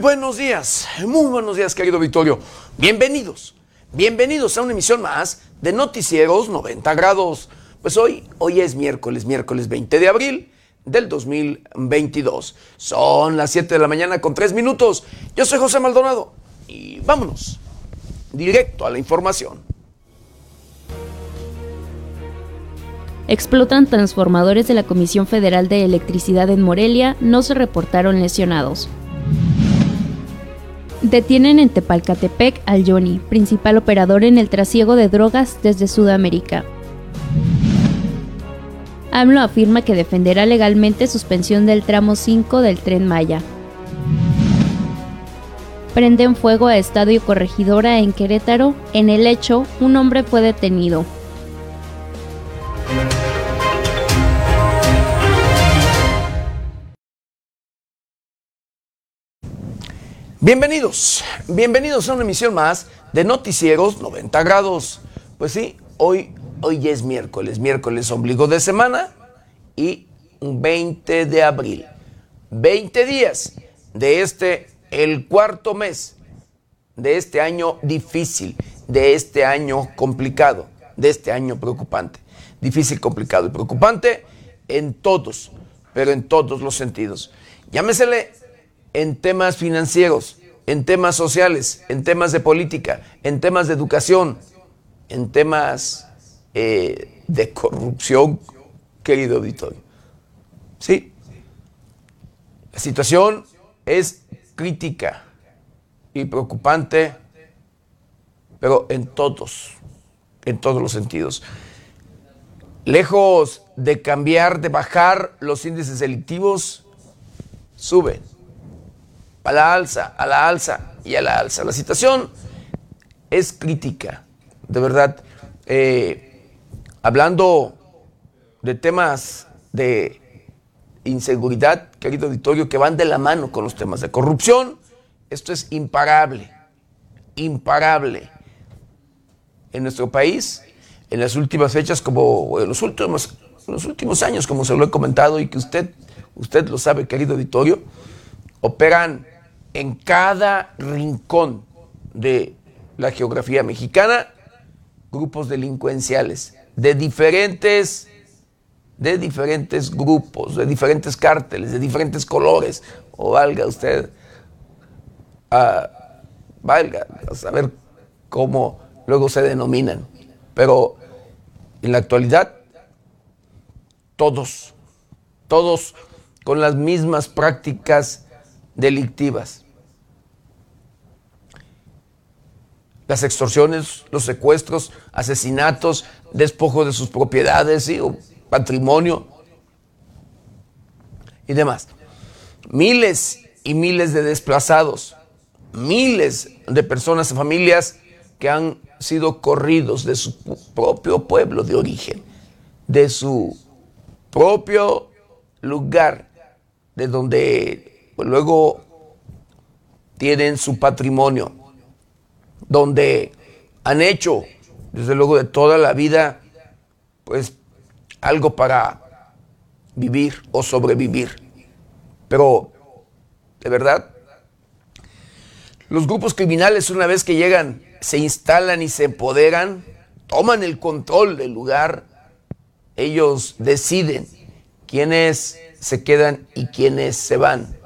buenos días, muy buenos días, querido Victorio. Bienvenidos, bienvenidos a una emisión más de Noticieros 90 Grados. Pues hoy, hoy es miércoles, miércoles 20 de abril del 2022. Son las 7 de la mañana con 3 minutos. Yo soy José Maldonado y vámonos directo a la información. Explotan transformadores de la Comisión Federal de Electricidad en Morelia, no se reportaron lesionados. Detienen en Tepalcatepec al Johnny, principal operador en el trasiego de drogas desde Sudamérica. AMLO afirma que defenderá legalmente suspensión del tramo 5 del tren Maya. Prenden fuego a Estadio Corregidora en Querétaro. En el hecho, un hombre fue detenido. Bienvenidos, bienvenidos a una emisión más de Noticieros 90 grados. Pues sí, hoy, hoy es miércoles, miércoles ombligo de semana y 20 de abril. 20 días de este, el cuarto mes de este año difícil, de este año complicado, de este año preocupante. Difícil, complicado y preocupante en todos, pero en todos los sentidos. Llámesele en temas financieros, en temas sociales, en temas de política, en temas de educación, en temas eh, de corrupción, querido auditorio. Sí, la situación es crítica y preocupante, pero en todos, en todos los sentidos. Lejos de cambiar, de bajar los índices delictivos, suben a la alza, a la alza y a la alza. La situación es crítica, de verdad. Eh, hablando de temas de inseguridad, querido auditorio, que van de la mano con los temas de corrupción, esto es imparable, imparable. En nuestro país, en las últimas fechas, como en los últimos, los últimos años, como se lo he comentado y que usted, usted lo sabe, querido auditorio, operan en cada rincón de la geografía mexicana grupos delincuenciales de diferentes de diferentes grupos, de diferentes cárteles, de diferentes colores, o valga usted, uh, valga a saber cómo luego se denominan. Pero en la actualidad, todos, todos con las mismas prácticas delictivas. Las extorsiones, los secuestros, asesinatos, despojo de sus propiedades y patrimonio y demás. Miles y miles de desplazados, miles de personas familias que han sido corridos de su propio pueblo de origen, de su propio lugar, de donde pues luego tienen su patrimonio, donde han hecho, desde luego de toda la vida, pues algo para vivir o sobrevivir. Pero, de verdad, los grupos criminales una vez que llegan, se instalan y se empoderan, toman el control del lugar, ellos deciden quiénes se quedan y quiénes se van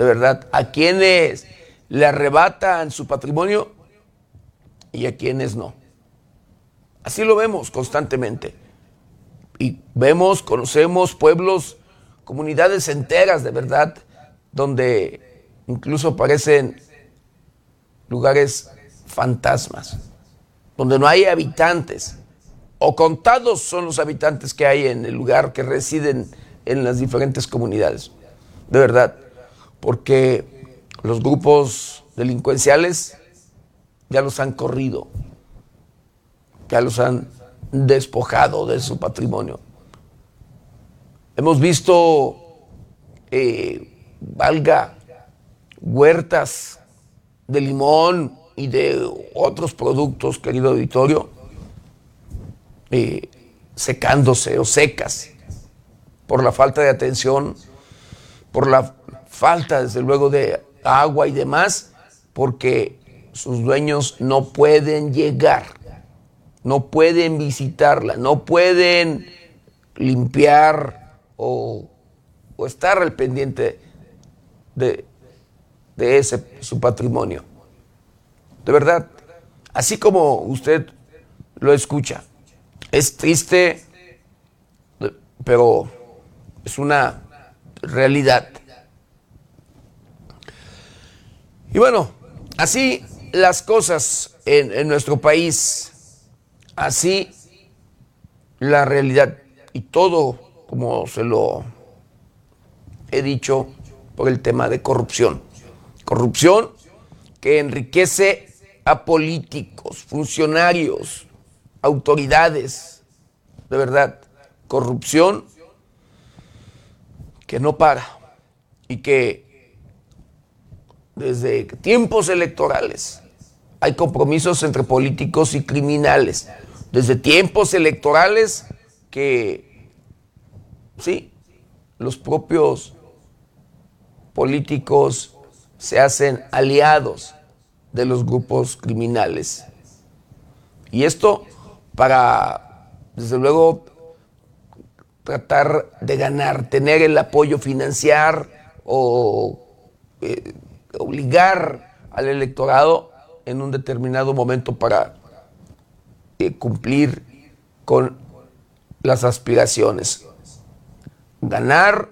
de verdad, a quienes le arrebatan su patrimonio y a quienes no. Así lo vemos constantemente. Y vemos, conocemos pueblos, comunidades enteras de verdad, donde incluso parecen lugares fantasmas, donde no hay habitantes, o contados son los habitantes que hay en el lugar que residen en las diferentes comunidades. De verdad porque los grupos delincuenciales ya los han corrido, ya los han despojado de su patrimonio. Hemos visto, eh, valga, huertas de limón y de otros productos, querido auditorio, eh, secándose o secas por la falta de atención, por la falta, desde luego, de agua y demás, porque sus dueños no pueden llegar, no pueden visitarla, no pueden limpiar o, o estar al pendiente de, de ese su patrimonio. De verdad, así como usted lo escucha, es triste, pero es una realidad. Y bueno, así las cosas en, nuestro país, así la realidad y todo como se lo he dicho por el tema de corrupción. Corrupción que enriquece a políticos, funcionarios, autoridades, de verdad, corrupción que no para y que desde tiempos electorales hay compromisos entre políticos y criminales. Desde tiempos electorales que, sí, los propios políticos se hacen aliados de los grupos criminales. Y esto para, desde luego, tratar de ganar, tener el apoyo financiar o eh, obligar al electorado en un determinado momento para eh, cumplir con las aspiraciones. Ganar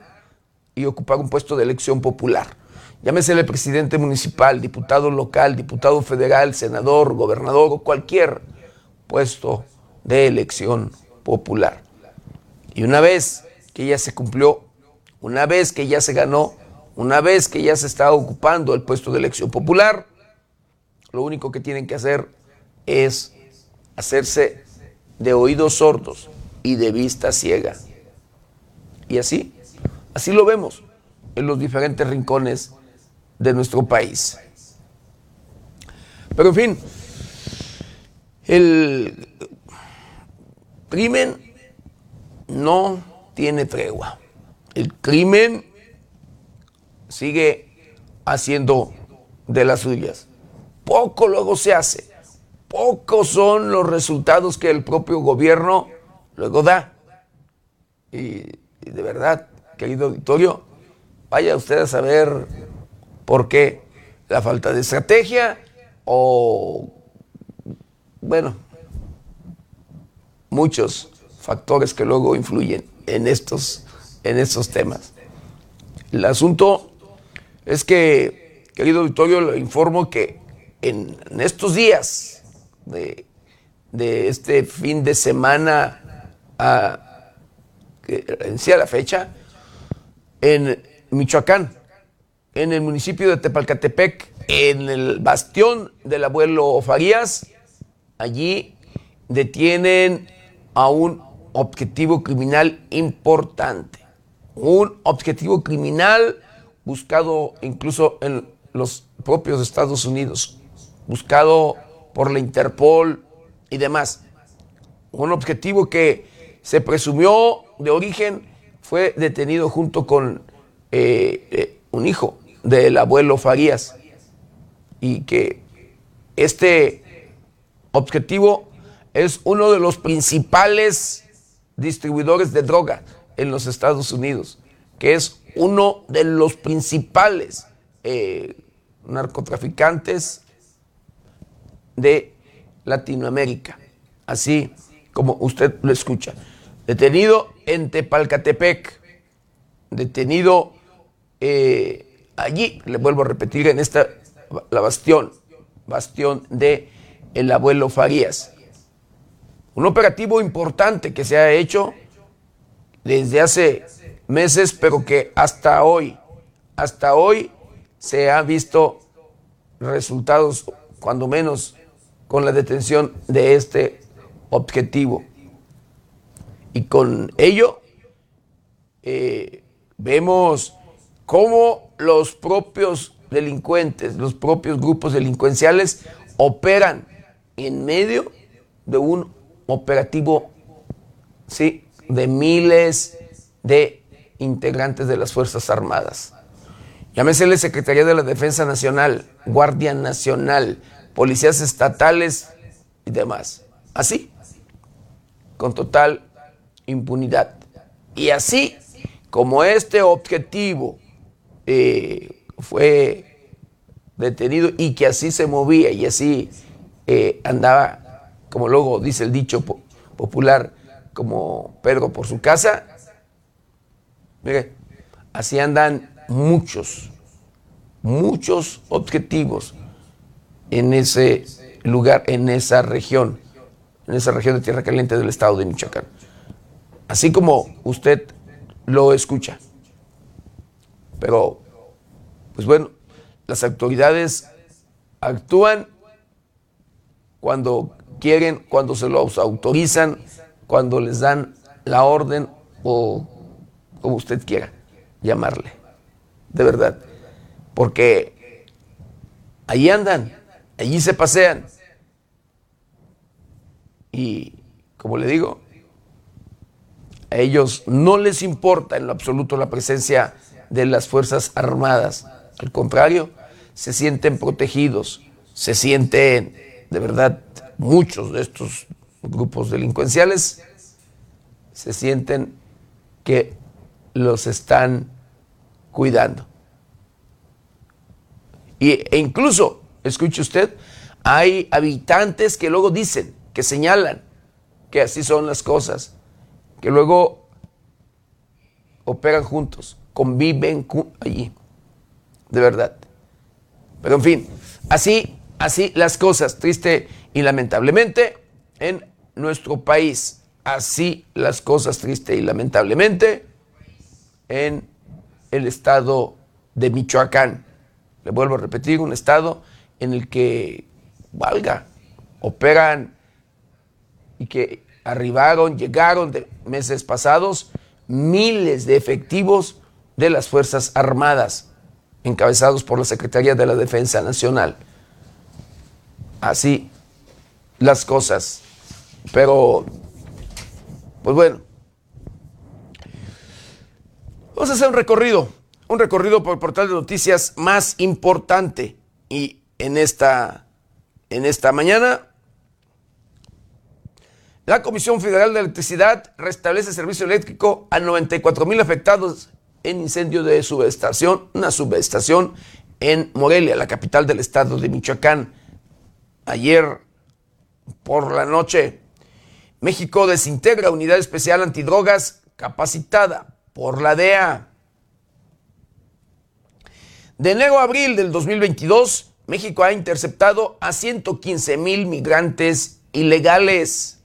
y ocupar un puesto de elección popular. Llámese el presidente municipal, diputado local, diputado federal, senador, gobernador o cualquier puesto de elección popular. Y una vez que ya se cumplió, una vez que ya se ganó, una vez que ya se está ocupando el puesto de elección popular, lo único que tienen que hacer es hacerse de oídos sordos y de vista ciega. Y así, así lo vemos en los diferentes rincones de nuestro país. Pero en fin, el crimen no tiene tregua. El crimen sigue haciendo de las suyas. Poco luego se hace. Pocos son los resultados que el propio gobierno luego da. Y, de verdad, querido auditorio, vaya usted a saber ¿Por qué? La falta de estrategia o, bueno, muchos factores que luego influyen en estos, en estos temas. El asunto es que, querido auditorio, le informo que en, estos días de, este fin de semana que la fecha, en Michoacán, en el municipio de Tepalcatepec, en el bastión del abuelo Farías. Allí detienen a un objetivo criminal importante. Un objetivo criminal buscado incluso en los propios Estados Unidos, buscado por la Interpol y demás. Un objetivo que se presumió de origen fue detenido junto con eh, eh, un hijo del abuelo Farías y que este objetivo es uno de los principales distribuidores de droga en los Estados Unidos, que es uno de los principales eh, narcotraficantes de Latinoamérica, así como usted lo escucha. Detenido en Tepalcatepec, detenido eh, allí, le vuelvo a repetir, en esta, la bastión, bastión de el abuelo Farías. Un operativo importante que se ha hecho desde hace meses, pero que hasta hoy, hasta hoy se ha visto resultados, cuando menos, con la detención de este objetivo. Y con ello eh, vemos cómo los propios delincuentes, los propios grupos delincuenciales operan en medio de un operativo ¿sí? de miles de integrantes de las Fuerzas Armadas. Llámesele Secretaría de la Defensa Nacional, Guardia Nacional, policías estatales y demás. Así, con total impunidad. Y así como este objetivo eh, fue detenido y que así se movía y así eh, andaba, como luego dice el dicho popular, como Pedro por su casa, mire, así andan muchos, muchos objetivos en ese lugar, en esa región, en esa región de Tierra Caliente del estado de Michoacán. Así como usted lo escucha. Pero, pues bueno, las autoridades actúan cuando quieren, cuando se los autorizan, cuando les dan la orden o como usted quiera llamarle. De verdad. Porque allí andan, allí se pasean. Y como le digo, a ellos no les importa en lo absoluto la presencia de las Fuerzas Armadas. Al contrario, se sienten protegidos, se sienten, de verdad, muchos de estos grupos delincuenciales se sienten que los están cuidando. Y, e incluso, escuche usted, hay habitantes que luego dicen, que señalan que así son las cosas que luego operan juntos, conviven allí, de verdad. Pero en fin, así, así las cosas, triste y lamentablemente, en nuestro país. Así las cosas, triste y lamentablemente, en el estado de Michoacán. Le vuelvo a repetir, un estado en el que, valga, operan y que arribaron, llegaron de meses pasados miles de efectivos de las Fuerzas Armadas, encabezados por la Secretaría de la Defensa Nacional. Así las cosas. Pero, pues bueno, vamos a hacer un recorrido, un recorrido por el portal de noticias más importante. Y en esta, en esta mañana la Comisión Federal de Electricidad restablece servicio eléctrico a 94 mil afectados en incendio de subestación, una subestación en Morelia, la capital del estado de Michoacán. Ayer por la noche, México desintegra unidad especial antidrogas capacitada por la DEA. De enero a abril del 2022, México ha interceptado a 115 mil migrantes ilegales.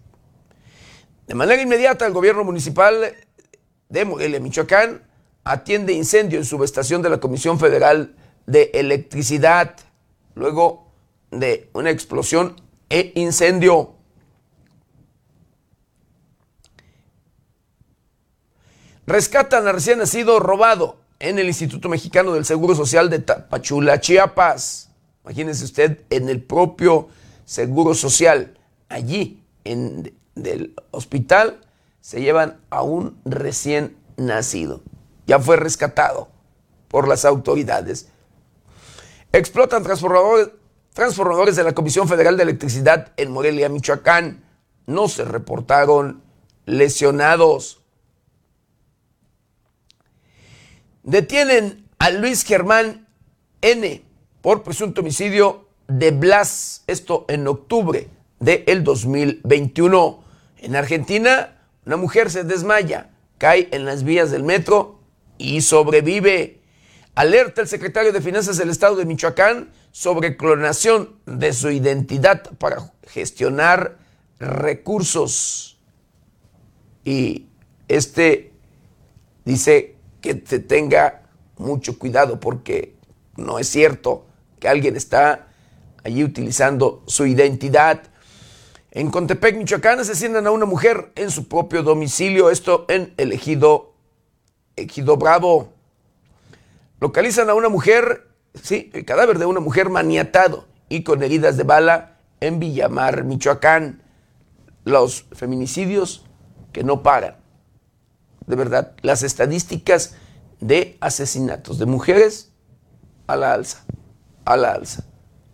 De manera inmediata, el gobierno municipal de Morelia, Michoacán, atiende incendio en subestación de la Comisión Federal de Electricidad, luego de una explosión e incendio. Rescatan a recién nacido robado en el Instituto Mexicano del Seguro Social de Tapachula, Chiapas. Imagínense usted en el propio Seguro Social, allí en del hospital se llevan a un recién nacido. Ya fue rescatado por las autoridades. Explotan transformadores de la Comisión Federal de Electricidad en Morelia, Michoacán. No se reportaron lesionados. Detienen a Luis Germán N por presunto homicidio de Blas, esto en octubre del 2021. En Argentina, una mujer se desmaya, cae en las vías del metro y sobrevive. Alerta el secretario de Finanzas del Estado de Michoacán sobre clonación de su identidad para gestionar recursos. Y este dice que se tenga mucho cuidado porque no es cierto que alguien está allí utilizando su identidad en Contepec, Michoacán, asesinan a una mujer en su propio domicilio, esto en el ejido, ejido Bravo. Localizan a una mujer, sí, el cadáver de una mujer maniatado y con heridas de bala en Villamar, Michoacán. Los feminicidios que no paran. De verdad, las estadísticas de asesinatos de mujeres a la alza, a la alza.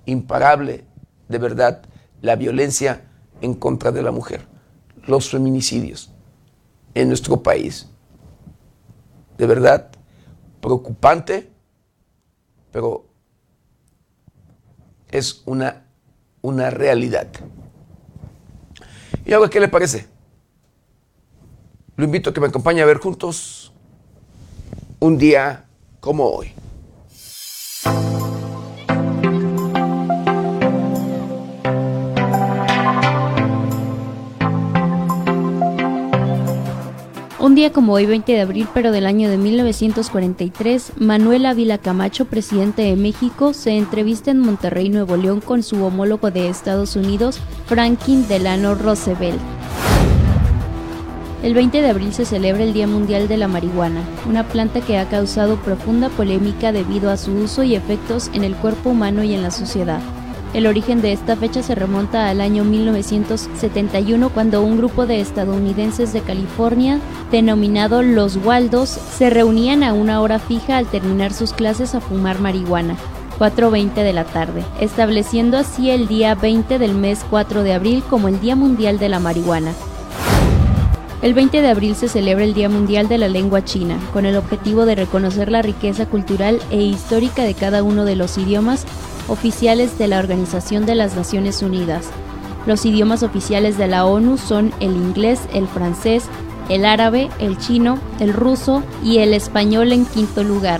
Imparable, de verdad, la violencia en contra de la mujer, los feminicidios en nuestro país. De verdad, preocupante, pero es una, una realidad. ¿Y ahora qué le parece? Lo invito a que me acompañe a ver juntos un día como hoy. Un día como hoy, 20 de abril, pero del año de 1943, Manuel Ávila Camacho, presidente de México, se entrevista en Monterrey, Nuevo León, con su homólogo de Estados Unidos, Franklin Delano Roosevelt. El 20 de abril se celebra el Día Mundial de la Marihuana, una planta que ha causado profunda polémica debido a su uso y efectos en el cuerpo humano y en la sociedad. El origen de esta fecha se remonta al año 1971 cuando un grupo de estadounidenses de California, denominado Los Waldos, se reunían a una hora fija al terminar sus clases a fumar marihuana. 4.20 de la tarde, estableciendo así el día 20 del mes 4 de abril como el Día Mundial de la Marihuana. El 20 de abril se celebra el Día Mundial de la Lengua China, con el objetivo de reconocer la riqueza cultural e histórica de cada uno de los idiomas oficiales de la Organización de las Naciones Unidas. Los idiomas oficiales de la ONU son el inglés, el francés, el árabe, el chino, el ruso y el español en quinto lugar.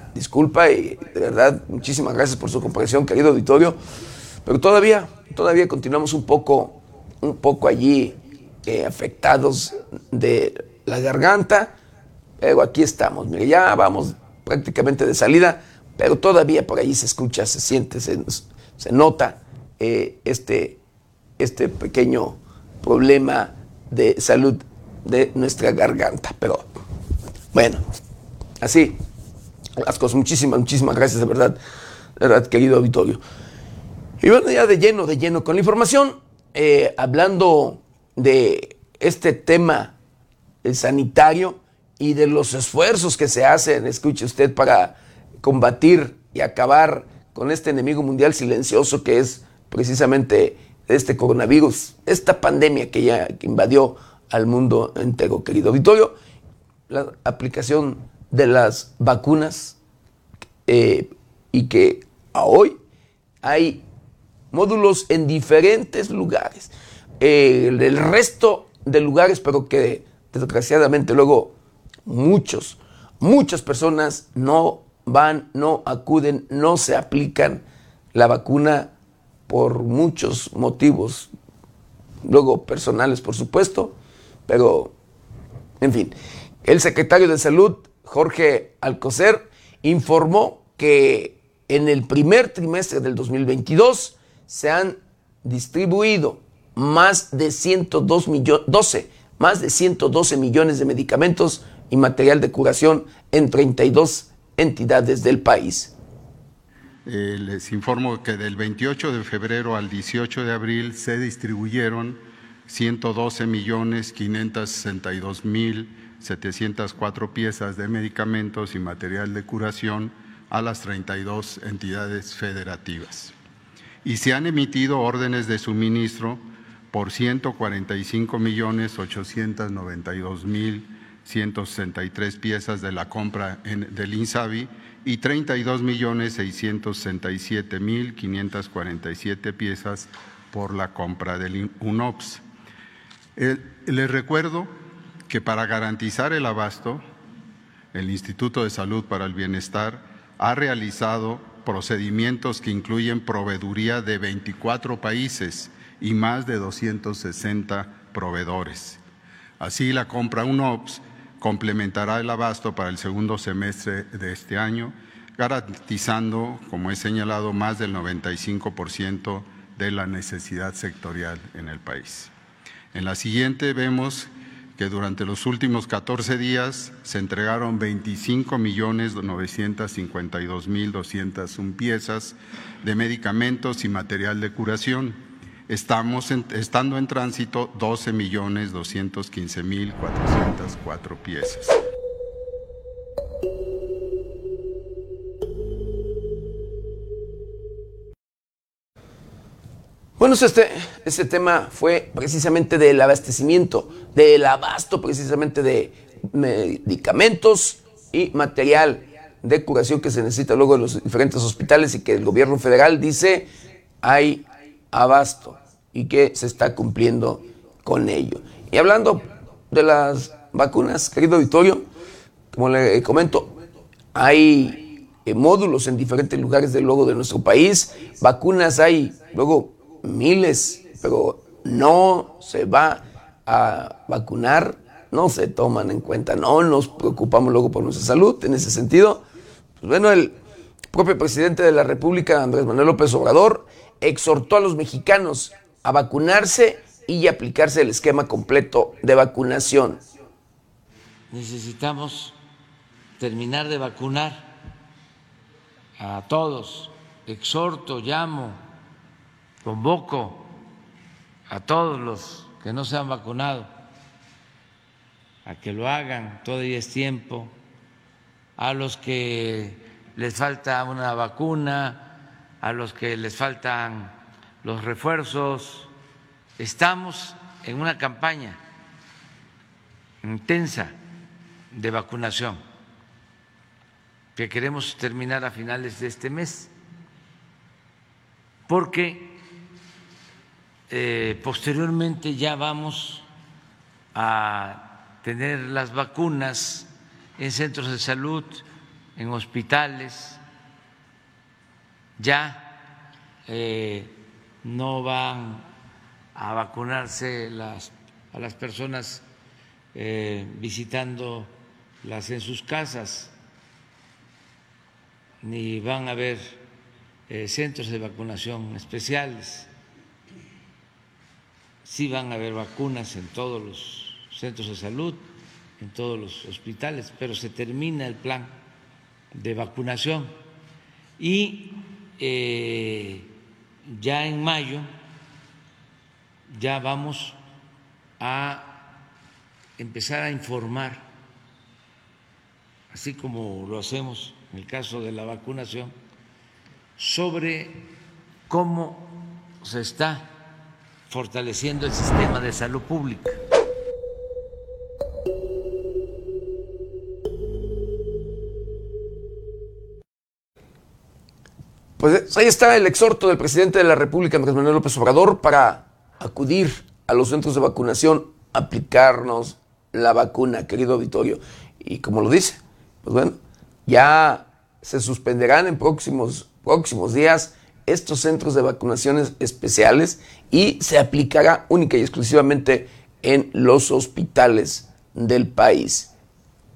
disculpa y de verdad muchísimas gracias por su comprensión, querido auditorio. Pero todavía, todavía continuamos un poco, un poco allí eh, afectados de la garganta. Pero aquí estamos, mire, ya vamos prácticamente de salida, pero todavía por ahí se escucha, se siente, se, nota eh, este, este pequeño problema de salud de nuestra garganta. Pero bueno, así las cosas. Muchísimas, muchísimas gracias, de verdad, verdad, querido auditorio. Y bueno, ya de lleno, de lleno con la información, eh, hablando de este tema sanitario y de los esfuerzos que se hacen, escuche usted, para combatir y acabar con este enemigo mundial silencioso que es precisamente este coronavirus, esta pandemia que ya invadió al mundo entero, querido auditorio, la aplicación de las vacunas eh, y que a hoy hay módulos en diferentes lugares. el resto de lugares, pero que desgraciadamente luego muchos, muchas personas no van, no acuden, no se aplican la vacuna por muchos motivos, luego personales por supuesto, pero en fin, el secretario de salud, Jorge Alcocer, informó que en el primer trimestre del 2022 se han distribuido más de 102 millones, más de 112 millones de medicamentos y material de curación en 32 entidades del país. Eh, les informo que del 28 de febrero al 18 de abril se distribuyeron 112 millones 562 mil 704 piezas de medicamentos y material de curación a las 32 entidades federativas y se han emitido órdenes de suministro por 145 millones 892 mil 163 piezas de la compra del INSABI y 32 millones 667 mil 547 piezas por la compra del UNOPS. les recuerdo que para garantizar el abasto, el Instituto de Salud para el Bienestar ha realizado procedimientos que incluyen proveeduría de 24 países y más de 260 proveedores. Así, la compra UNOPS complementará el abasto para el segundo semestre de este año, garantizando, como he señalado, más del 95% de la necesidad sectorial en el país. En la siguiente vemos durante los últimos 14 días se entregaron 25 millones 952 mil 201 piezas de medicamentos y material de curación. Estamos estando en tránsito 12 millones 215 mil 404 piezas. Bueno, este, este tema fue precisamente del abastecimiento, del abasto precisamente de medicamentos y material de curación que se necesita luego en los diferentes hospitales y que el gobierno federal dice hay abasto y que se está cumpliendo con ello. Y hablando de las vacunas, querido Vittorio, como le comento, hay eh, módulos en diferentes lugares de luego de nuestro país, vacunas hay luego miles, pero no se va a vacunar, no se toman en cuenta, no nos preocupamos luego por nuestra salud en ese sentido. Pues bueno, el propio presidente de la República, Andrés Manuel López Obrador, exhortó a los mexicanos a vacunarse y aplicarse el esquema completo de vacunación. Necesitamos terminar de vacunar a todos. Exhorto, llamo convoco a todos los que no se han vacunado a que lo hagan, todavía es tiempo, a los que les falta una vacuna, a los que les faltan los refuerzos. Estamos en una campaña intensa de vacunación que queremos terminar a finales de este mes, porque eh, posteriormente ya vamos a tener las vacunas en centros de salud, en hospitales, ya eh, no van a vacunarse a las personas eh, visitándolas en sus casas, ni van a haber centros de vacunación especiales sí van a haber vacunas en todos los centros de salud, en todos los hospitales, pero se termina el plan de vacunación. Y eh, ya en mayo ya vamos a empezar a informar, así como lo hacemos en el caso de la vacunación, sobre cómo se está fortaleciendo el sistema de salud pública. Pues ahí está el exhorto del presidente de la República, Andrés Manuel López Obrador, para acudir a los centros de vacunación, aplicarnos la vacuna, querido auditorio. Y como lo dice, pues bueno, ya se suspenderán en próximos, próximos días estos centros de vacunaciones especiales y se aplicará única y exclusivamente en los hospitales del país.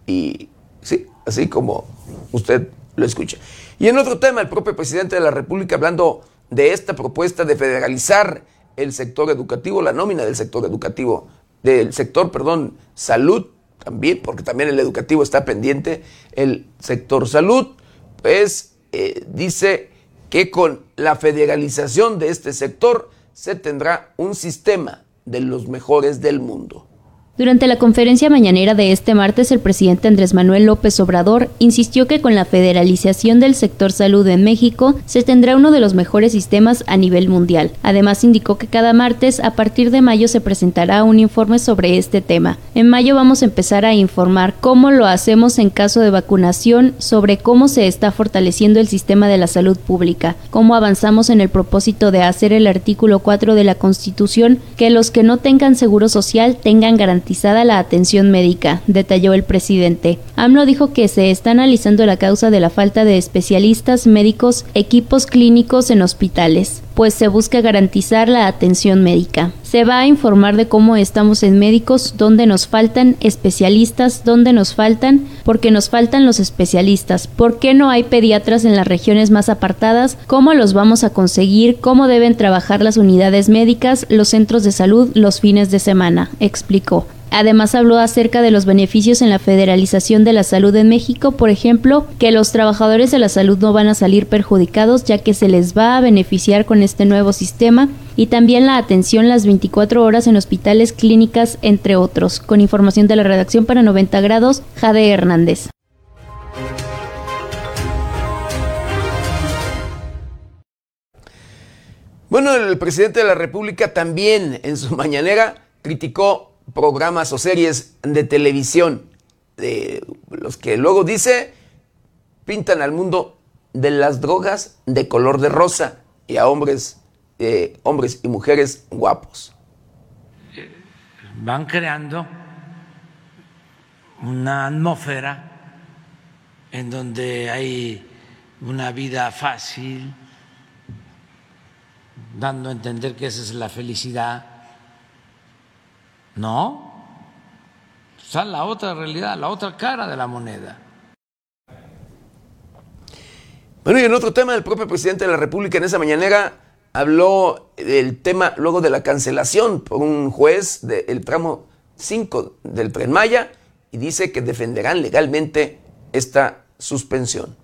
Y sí, así como usted lo escucha. Y en otro tema, el propio presidente de la República hablando de esta propuesta de federalizar el sector educativo, la nómina del sector educativo, del sector, perdón, salud también, porque también el educativo está pendiente, el sector salud, pues eh, dice que con la federalización de este sector se tendrá un sistema de los mejores del mundo. Durante la conferencia mañanera de este martes, el presidente Andrés Manuel López Obrador insistió que con la federalización del sector salud en México se tendrá uno de los mejores sistemas a nivel mundial. Además, indicó que cada martes, a partir de mayo, se presentará un informe sobre este tema. En mayo vamos a empezar a informar cómo lo hacemos en caso de vacunación, sobre cómo se está fortaleciendo el sistema de la salud pública, cómo avanzamos en el propósito de hacer el artículo 4 de la Constitución que los que no tengan seguro social tengan garantía garantizada la atención médica, detalló el presidente. AMLO dijo que se está analizando la causa de la falta de especialistas, médicos, equipos clínicos en hospitales pues se busca garantizar la atención médica. Se va a informar de cómo estamos en médicos, dónde nos faltan especialistas, dónde nos faltan, porque nos faltan los especialistas, por qué no hay pediatras en las regiones más apartadas, cómo los vamos a conseguir, cómo deben trabajar las unidades médicas, los centros de salud los fines de semana, explicó. Además habló acerca de los beneficios en la federalización de la salud en México, por ejemplo, que los trabajadores de la salud no van a salir perjudicados ya que se les va a beneficiar con este nuevo sistema y también la atención las 24 horas en hospitales, clínicas, entre otros. Con información de la redacción para 90 grados, Jade Hernández. Bueno, el presidente de la República también en su mañanera criticó programas o series de televisión, de los que luego dice, pintan al mundo de las drogas de color de rosa y a hombres, eh, hombres y mujeres guapos. Van creando una atmósfera en donde hay una vida fácil, dando a entender que esa es la felicidad no. Está la otra realidad, la otra cara de la moneda. Bueno, y en otro tema, el propio presidente de la República en esa mañanera habló del tema luego de la cancelación por un juez del tramo 5 del Tren Maya y dice que defenderán legalmente esta suspensión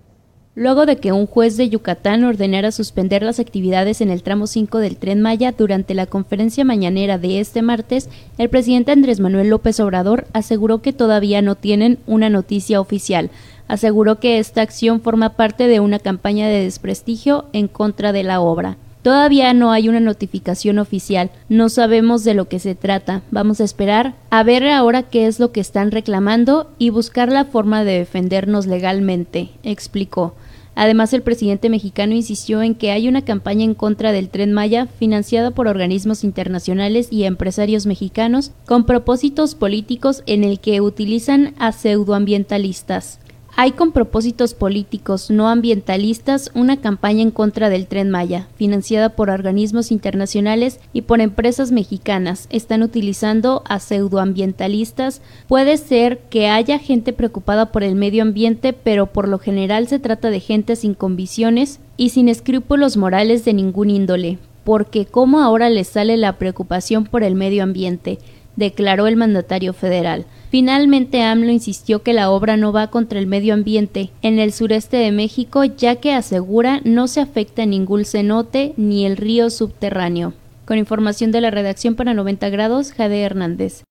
luego de que un juez de Yucatán ordenara suspender las actividades en el tramo 5 del tren Maya durante la conferencia mañanera de este martes, el presidente Andrés Manuel López Obrador aseguró que todavía no tienen una noticia oficial. Aseguró que esta acción forma parte de una campaña de desprestigio en contra de la obra. Todavía no hay una notificación oficial, no sabemos de lo que se trata. Vamos a esperar a ver ahora qué es lo que están reclamando y buscar la forma de defendernos legalmente, explicó. Además, el presidente mexicano insistió en que hay una campaña en contra del tren Maya financiada por organismos internacionales y empresarios mexicanos con propósitos políticos en el que utilizan a pseudoambientalistas. Hay con propósitos políticos no ambientalistas una campaña en contra del tren Maya, financiada por organismos internacionales y por empresas mexicanas. Están utilizando a pseudoambientalistas. Puede ser que haya gente preocupada por el medio ambiente, pero por lo general se trata de gente sin convicciones y sin escrúpulos morales de ningún índole. Porque ¿cómo ahora les sale la preocupación por el medio ambiente? Declaró el mandatario federal. Finalmente, AMLO insistió que la obra no va contra el medio ambiente en el sureste de México, ya que asegura no se afecta ningún cenote ni el río subterráneo. Con información de la redacción para 90 grados, Jade Hernández.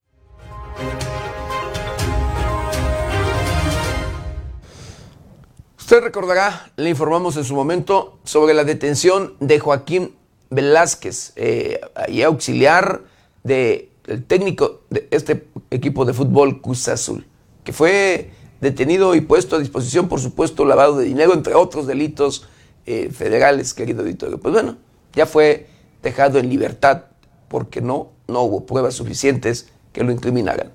Usted recordará, le informamos en su momento sobre la detención de Joaquín Velázquez, eh, auxiliar de el técnico de este equipo de fútbol Cruz Azul, que fue detenido y puesto a disposición, por supuesto, lavado de dinero, entre otros delitos eh, federales, querido auditorio. Pues bueno, ya fue dejado en libertad porque no, no hubo pruebas suficientes que lo incriminaran.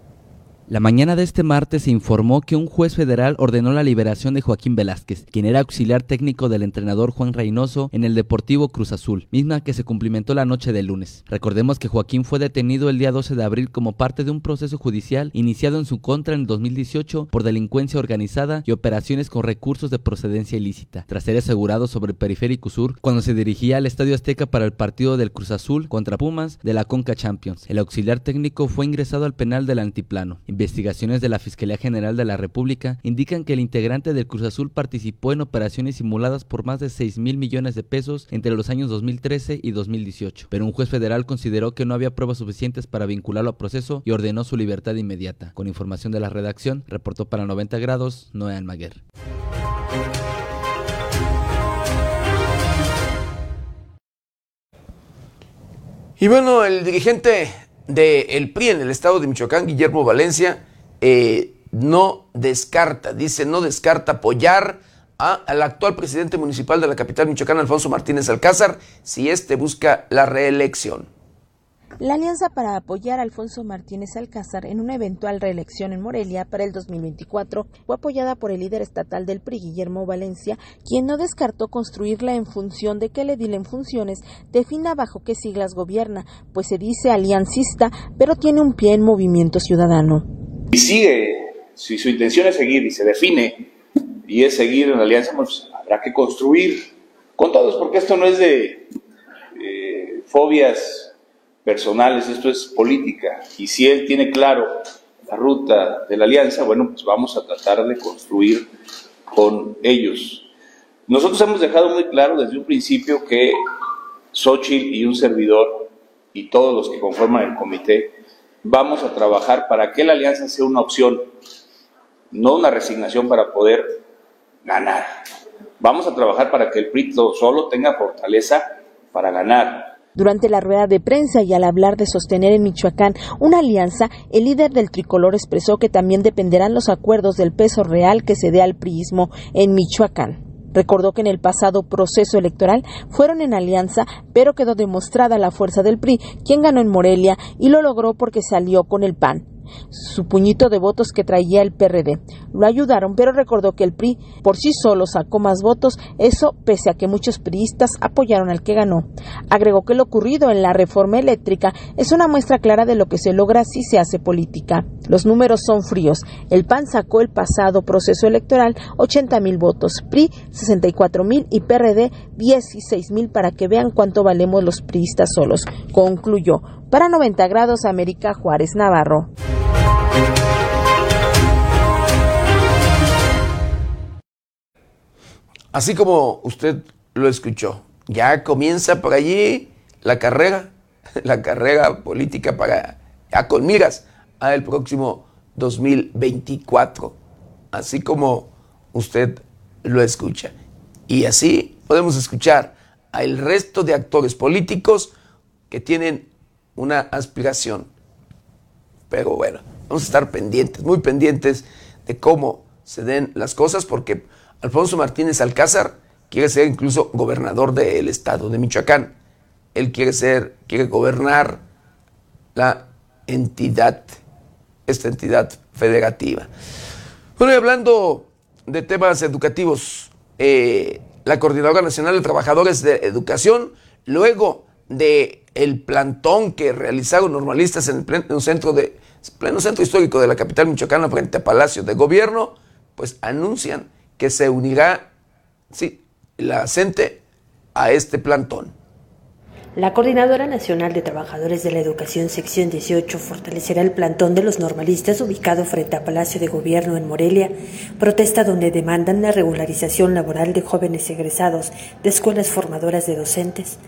La mañana de este martes se informó que un juez federal ordenó la liberación de Joaquín Velázquez, quien era auxiliar técnico del entrenador Juan Reynoso en el Deportivo Cruz Azul, misma que se cumplimentó la noche del lunes. Recordemos que Joaquín fue detenido el día 12 de abril como parte de un proceso judicial iniciado en su contra en 2018 por delincuencia organizada y operaciones con recursos de procedencia ilícita, tras ser asegurado sobre el Periférico Sur cuando se dirigía al Estadio Azteca para el partido del Cruz Azul contra Pumas de la Conca Champions. El auxiliar técnico fue ingresado al penal del Antiplano. Investigaciones de la Fiscalía General de la República indican que el integrante del Cruz Azul participó en operaciones simuladas por más de 6 mil millones de pesos entre los años 2013 y 2018, pero un juez federal consideró que no había pruebas suficientes para vincularlo a proceso y ordenó su libertad inmediata. Con información de la redacción, reportó para 90 grados Noé Almaguer. Y bueno, el dirigente del PRI en el estado de Michoacán, Guillermo Valencia, eh, no descarta, dice, no descarta apoyar al actual presidente municipal de la capital michoacana, Alfonso Martínez Alcázar, si éste busca la reelección. La alianza para apoyar a Alfonso Martínez Alcázar en una eventual reelección en Morelia para el 2024 fue apoyada por el líder estatal del PRI, Guillermo Valencia, quien no descartó construirla en función de que el edil en funciones defina bajo qué siglas gobierna, pues se dice aliancista, pero tiene un pie en movimiento ciudadano. Y sigue, si su intención es seguir y se define, y es seguir en la alianza, pues habrá que construir con todos, porque esto no es de eh, fobias personales, esto es política. Y si él tiene claro la ruta de la alianza, bueno, pues vamos a tratar de construir con ellos. Nosotros hemos dejado muy claro desde un principio que Xochitl y un servidor y todos los que conforman el comité vamos a trabajar para que la alianza sea una opción, no una resignación para poder ganar. Vamos a trabajar para que el PRI solo tenga fortaleza para ganar durante la rueda de prensa y al hablar de sostener en Michoacán una alianza, el líder del tricolor expresó que también dependerán los acuerdos del peso real que se dé al priismo en Michoacán. Recordó que en el pasado proceso electoral fueron en alianza, pero quedó demostrada la fuerza del PRI, quien ganó en Morelia y lo logró porque salió con el PAN su puñito de votos que traía el PRD. Lo ayudaron, pero recordó que el PRI por sí solo sacó más votos, eso pese a que muchos priistas apoyaron al que ganó. Agregó que lo ocurrido en la reforma eléctrica es una muestra clara de lo que se logra si se hace política. Los números son fríos. El PAN sacó el pasado proceso electoral 80 mil votos, PRI 64 mil y PRD 16 mil para que vean cuánto valemos los priistas solos. Concluyó. Para 90 grados América Juárez Navarro. Así como usted lo escuchó, ya comienza por allí la carrera, la carrera política para, ya con miras al próximo 2024, así como usted lo escucha. Y así podemos escuchar al resto de actores políticos que tienen una aspiración. Pero bueno, vamos a estar pendientes, muy pendientes de cómo se den las cosas, porque Alfonso Martínez Alcázar quiere ser incluso gobernador del estado de Michoacán. Él quiere ser, quiere gobernar la entidad, esta entidad federativa. Bueno, y hablando de temas educativos, eh, la Coordinadora Nacional de Trabajadores de Educación, luego de el plantón que realizaron normalistas en el pleno centro, de, pleno centro histórico de la capital michoacana frente a Palacio de Gobierno, pues anuncian que se unirá, sí, la CENTE a este plantón. La Coordinadora Nacional de Trabajadores de la Educación, sección 18, fortalecerá el plantón de los normalistas ubicado frente a Palacio de Gobierno en Morelia, protesta donde demandan la regularización laboral de jóvenes egresados de escuelas formadoras de docentes.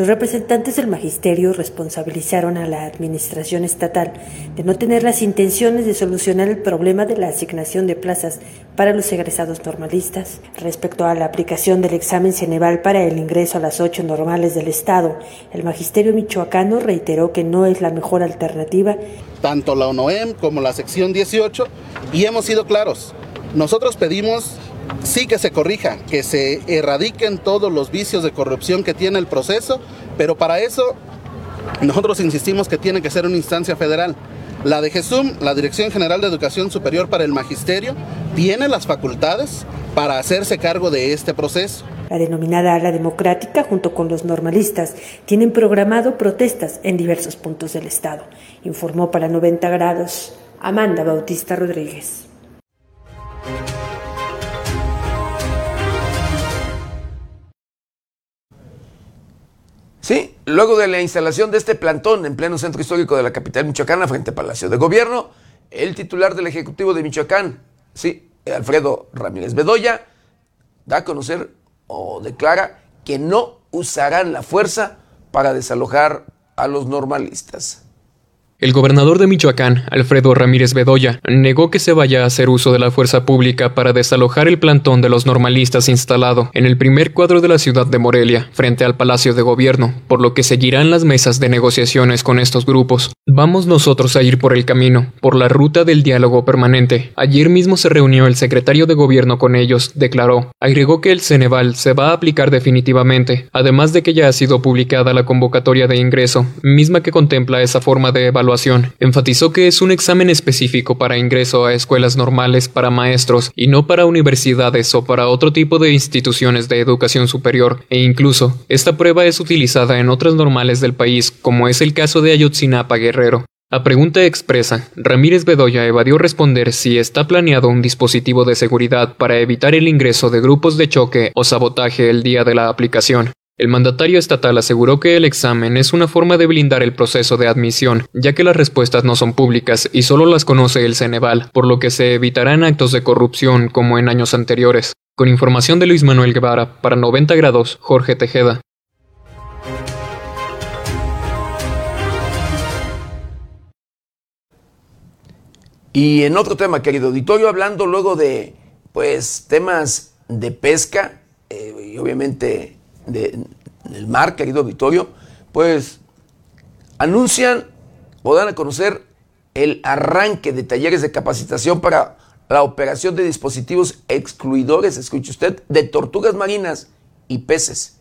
Los representantes del magisterio responsabilizaron a la administración estatal de no tener las intenciones de solucionar el problema de la asignación de plazas para los egresados normalistas. Respecto a la aplicación del examen Ceneval para el ingreso a las ocho normales del Estado, el magisterio michoacano reiteró que no es la mejor alternativa. Tanto la ONOEM como la sección 18, y hemos sido claros, nosotros pedimos sí que se corrija, que se erradiquen todos los vicios de corrupción que tiene el proceso, pero para eso nosotros insistimos que tiene que ser una instancia federal. La de GESUM, la Dirección General de Educación Superior para el Magisterio, tiene las facultades para hacerse cargo de este proceso. La denominada ala democrática, junto con los normalistas, tienen programado protestas en diversos puntos del Estado, informó para 90 grados Amanda Bautista Rodríguez. Sí, luego de la instalación de este plantón en pleno centro histórico de la capital michoacana frente al Palacio de Gobierno, el titular del Ejecutivo de Michoacán, sí, Alfredo Ramírez Bedoya, da a conocer o declara que no usarán la fuerza para desalojar a los normalistas. El gobernador de Michoacán, Alfredo Ramírez Bedoya, negó que se vaya a hacer uso de la fuerza pública para desalojar el plantón de los normalistas instalado en el primer cuadro de la ciudad de Morelia, frente al Palacio de Gobierno, por lo que seguirán las mesas de negociaciones con estos grupos. Vamos nosotros a ir por el camino, por la ruta del diálogo permanente. Ayer mismo se reunió el secretario de Gobierno con ellos, declaró. Agregó que el Ceneval se va a aplicar definitivamente, además de que ya ha sido publicada la convocatoria de ingreso, misma que contempla esa forma de enfatizó que es un examen específico para ingreso a escuelas normales para maestros y no para universidades o para otro tipo de instituciones de educación superior, e incluso esta prueba es utilizada en otras normales del país, como es el caso de Ayotzinapa Guerrero. A pregunta expresa, Ramírez Bedoya evadió responder si está planeado un dispositivo de seguridad para evitar el ingreso de grupos de choque o sabotaje el día de la aplicación. El mandatario estatal aseguró que el examen es una forma de blindar el proceso de admisión, ya que las respuestas no son públicas y solo las conoce el Ceneval, por lo que se evitarán actos de corrupción como en años anteriores. Con información de Luis Manuel Guevara, para 90 grados, Jorge Tejeda. Y en otro tema, querido auditorio, hablando luego de pues temas de pesca eh, y obviamente del mar, querido auditorio, pues anuncian o dan a conocer el arranque de talleres de capacitación para la operación de dispositivos excluidores, escuche usted, de tortugas marinas y peces.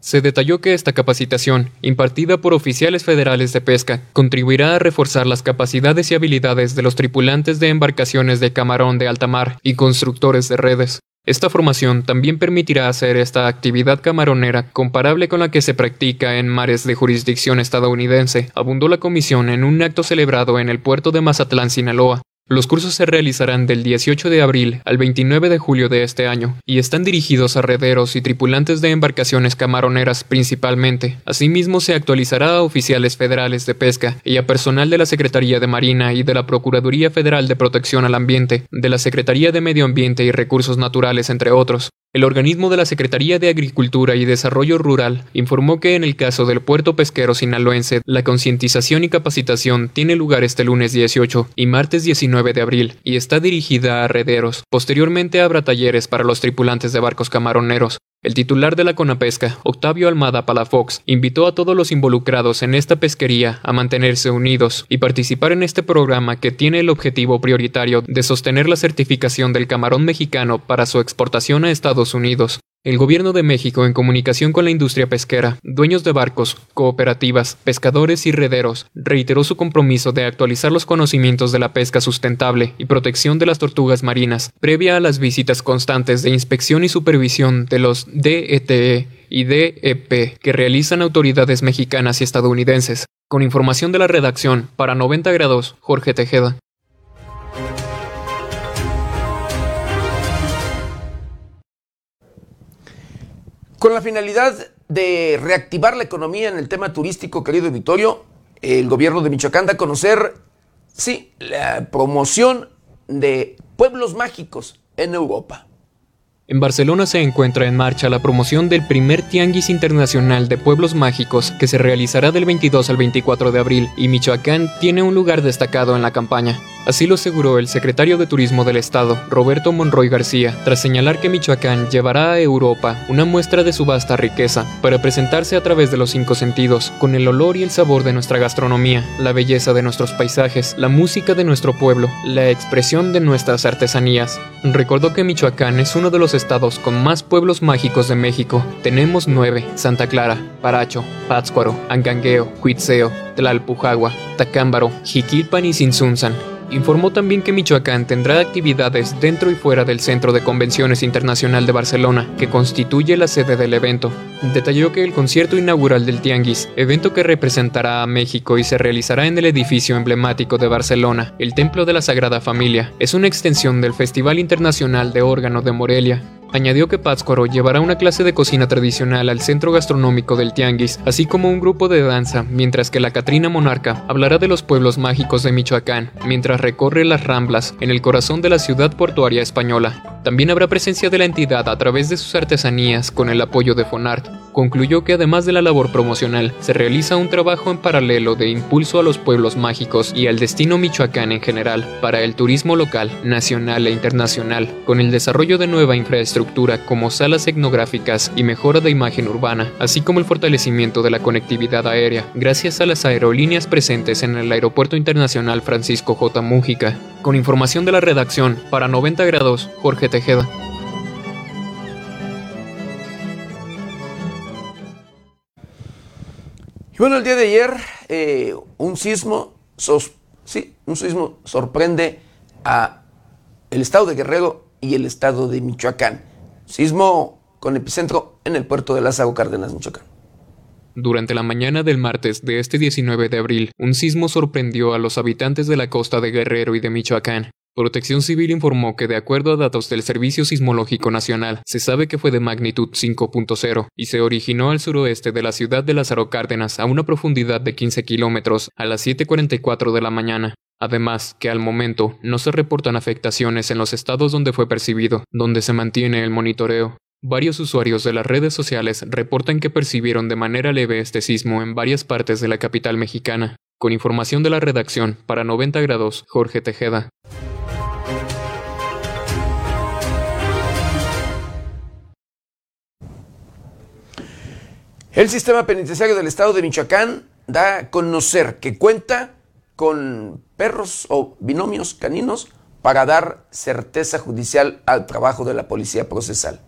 Se detalló que esta capacitación, impartida por oficiales federales de pesca, contribuirá a reforzar las capacidades y habilidades de los tripulantes de embarcaciones de camarón de alta mar y constructores de redes. Esta formación también permitirá hacer esta actividad camaronera comparable con la que se practica en mares de jurisdicción estadounidense, abundó la comisión en un acto celebrado en el puerto de Mazatlán, Sinaloa. Los cursos se realizarán del 18 de abril al 29 de julio de este año y están dirigidos a rederos y tripulantes de embarcaciones camaroneras principalmente. Asimismo, se actualizará a oficiales federales de pesca y a personal de la Secretaría de Marina y de la Procuraduría Federal de Protección al Ambiente, de la Secretaría de Medio Ambiente y Recursos Naturales, entre otros. El organismo de la Secretaría de Agricultura y Desarrollo Rural informó que en el caso del puerto pesquero sinaloense, la concientización y capacitación tiene lugar este lunes 18 y martes 19 de abril y está dirigida a rederos. Posteriormente habrá talleres para los tripulantes de barcos camaroneros. El titular de la Conapesca, Octavio Almada Palafox, invitó a todos los involucrados en esta pesquería a mantenerse unidos y participar en este programa que tiene el objetivo prioritario de sostener la certificación del camarón mexicano para su exportación a Estados Unidos. El Gobierno de México, en comunicación con la industria pesquera, dueños de barcos, cooperativas, pescadores y rederos, reiteró su compromiso de actualizar los conocimientos de la pesca sustentable y protección de las tortugas marinas, previa a las visitas constantes de inspección y supervisión de los DETE y DEP que realizan autoridades mexicanas y estadounidenses. Con información de la redacción, para 90 grados, Jorge Tejeda. Con la finalidad de reactivar la economía en el tema turístico, querido Vittorio, el gobierno de Michoacán da a conocer, sí, la promoción de pueblos mágicos en Europa. En Barcelona se encuentra en marcha la promoción del primer Tianguis Internacional de Pueblos Mágicos que se realizará del 22 al 24 de abril y Michoacán tiene un lugar destacado en la campaña. Así lo aseguró el secretario de Turismo del Estado, Roberto Monroy García, tras señalar que Michoacán llevará a Europa una muestra de su vasta riqueza para presentarse a través de los cinco sentidos, con el olor y el sabor de nuestra gastronomía, la belleza de nuestros paisajes, la música de nuestro pueblo, la expresión de nuestras artesanías. Recordó que Michoacán es uno de los estados con más pueblos mágicos de México. Tenemos nueve: Santa Clara, Paracho, Pátzcuaro, Angangueo, Cuitzeo, Tlalpujagua, Tacámbaro, Jiquilpan y Sinsunzan. Informó también que Michoacán tendrá actividades dentro y fuera del Centro de Convenciones Internacional de Barcelona, que constituye la sede del evento. Detalló que el concierto inaugural del Tianguis, evento que representará a México y se realizará en el edificio emblemático de Barcelona, el Templo de la Sagrada Familia, es una extensión del Festival Internacional de Órgano de Morelia, Añadió que Pátzcuaro llevará una clase de cocina tradicional al centro gastronómico del Tianguis, así como un grupo de danza, mientras que la Catrina Monarca hablará de los pueblos mágicos de Michoacán, mientras recorre las Ramblas, en el corazón de la ciudad portuaria española. También habrá presencia de la entidad a través de sus artesanías con el apoyo de Fonart, concluyó que además de la labor promocional, se realiza un trabajo en paralelo de impulso a los pueblos mágicos y al destino Michoacán en general, para el turismo local, nacional e internacional, con el desarrollo de nueva infraestructura como salas etnográficas y mejora de imagen urbana, así como el fortalecimiento de la conectividad aérea, gracias a las aerolíneas presentes en el Aeropuerto Internacional Francisco J. Mújica. Con información de la redacción, para 90 grados, Jorge Tejeda. Y bueno, el día de ayer eh, un sismo, sí, un sismo sorprende a el estado de Guerrero y el estado de Michoacán. Sismo con epicentro en el puerto de Lázaro Cárdenas, Michoacán. Durante la mañana del martes de este 19 de abril, un sismo sorprendió a los habitantes de la costa de Guerrero y de Michoacán. Protección Civil informó que de acuerdo a datos del Servicio Sismológico Nacional, se sabe que fue de magnitud 5.0 y se originó al suroeste de la ciudad de Lázaro Cárdenas a una profundidad de 15 kilómetros a las 7.44 de la mañana. Además, que al momento no se reportan afectaciones en los estados donde fue percibido, donde se mantiene el monitoreo. Varios usuarios de las redes sociales reportan que percibieron de manera leve este sismo en varias partes de la capital mexicana. Con información de la redacción, para 90 grados, Jorge Tejeda. El sistema penitenciario del estado de Michoacán da a conocer que cuenta con perros o binomios caninos para dar certeza judicial al trabajo de la policía procesal.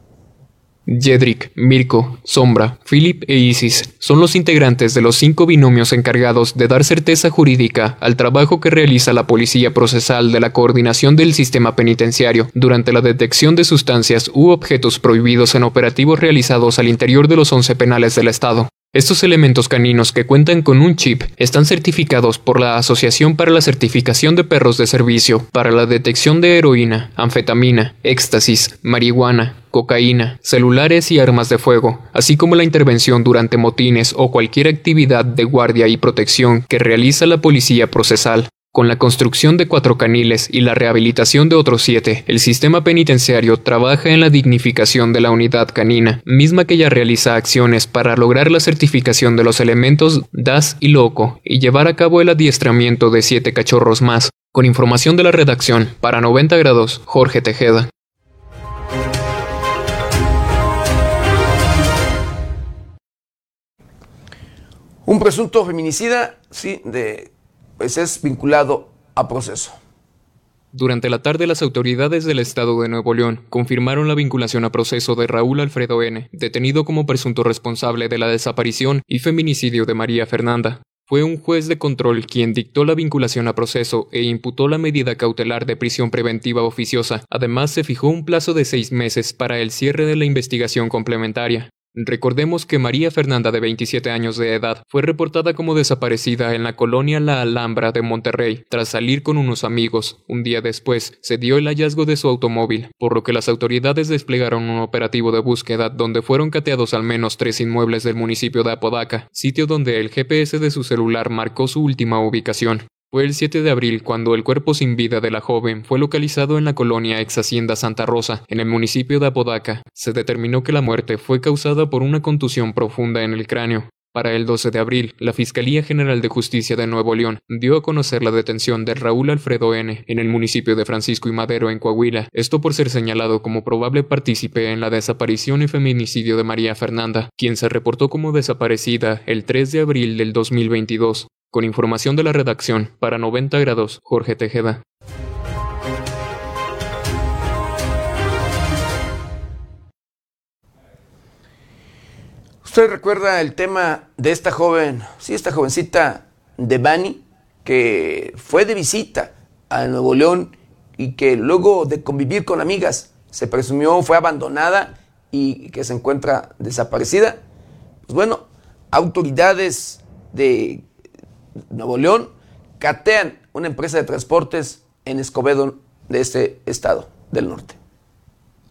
Jedrick, Mirko, Sombra, Philip e Isis son los integrantes de los cinco binomios encargados de dar certeza jurídica al trabajo que realiza la Policía Procesal de la Coordinación del Sistema Penitenciario durante la detección de sustancias u objetos prohibidos en operativos realizados al interior de los once penales del Estado. Estos elementos caninos que cuentan con un chip están certificados por la Asociación para la Certificación de Perros de Servicio para la detección de heroína, anfetamina, éxtasis, marihuana, cocaína, celulares y armas de fuego, así como la intervención durante motines o cualquier actividad de guardia y protección que realiza la policía procesal. Con la construcción de cuatro caniles y la rehabilitación de otros siete, el sistema penitenciario trabaja en la dignificación de la unidad canina, misma que ya realiza acciones para lograr la certificación de los elementos DAS y LOCO y llevar a cabo el adiestramiento de siete cachorros más. Con información de la redacción, para 90 grados, Jorge Tejeda. Un presunto feminicida, sí, de pues es vinculado a proceso. Durante la tarde, las autoridades del Estado de Nuevo León confirmaron la vinculación a proceso de Raúl Alfredo N., detenido como presunto responsable de la desaparición y feminicidio de María Fernanda. Fue un juez de control quien dictó la vinculación a proceso e imputó la medida cautelar de prisión preventiva oficiosa. Además, se fijó un plazo de seis meses para el cierre de la investigación complementaria. Recordemos que María Fernanda, de 27 años de edad, fue reportada como desaparecida en la colonia La Alhambra de Monterrey tras salir con unos amigos. Un día después, se dio el hallazgo de su automóvil, por lo que las autoridades desplegaron un operativo de búsqueda donde fueron cateados al menos tres inmuebles del municipio de Apodaca, sitio donde el GPS de su celular marcó su última ubicación. Fue el 7 de abril cuando el cuerpo sin vida de la joven fue localizado en la colonia ex Hacienda Santa Rosa, en el municipio de Apodaca. Se determinó que la muerte fue causada por una contusión profunda en el cráneo. Para el 12 de abril, la Fiscalía General de Justicia de Nuevo León dio a conocer la detención de Raúl Alfredo N. en el municipio de Francisco y Madero, en Coahuila, esto por ser señalado como probable partícipe en la desaparición y feminicidio de María Fernanda, quien se reportó como desaparecida el 3 de abril del 2022. Con información de la redacción, para 90 grados, Jorge Tejeda. ¿Usted recuerda el tema de esta joven, sí, esta jovencita de Bani, que fue de visita a Nuevo León y que luego de convivir con amigas se presumió fue abandonada y que se encuentra desaparecida? Pues bueno, autoridades de Nuevo León catean una empresa de transportes en Escobedo de este estado del norte.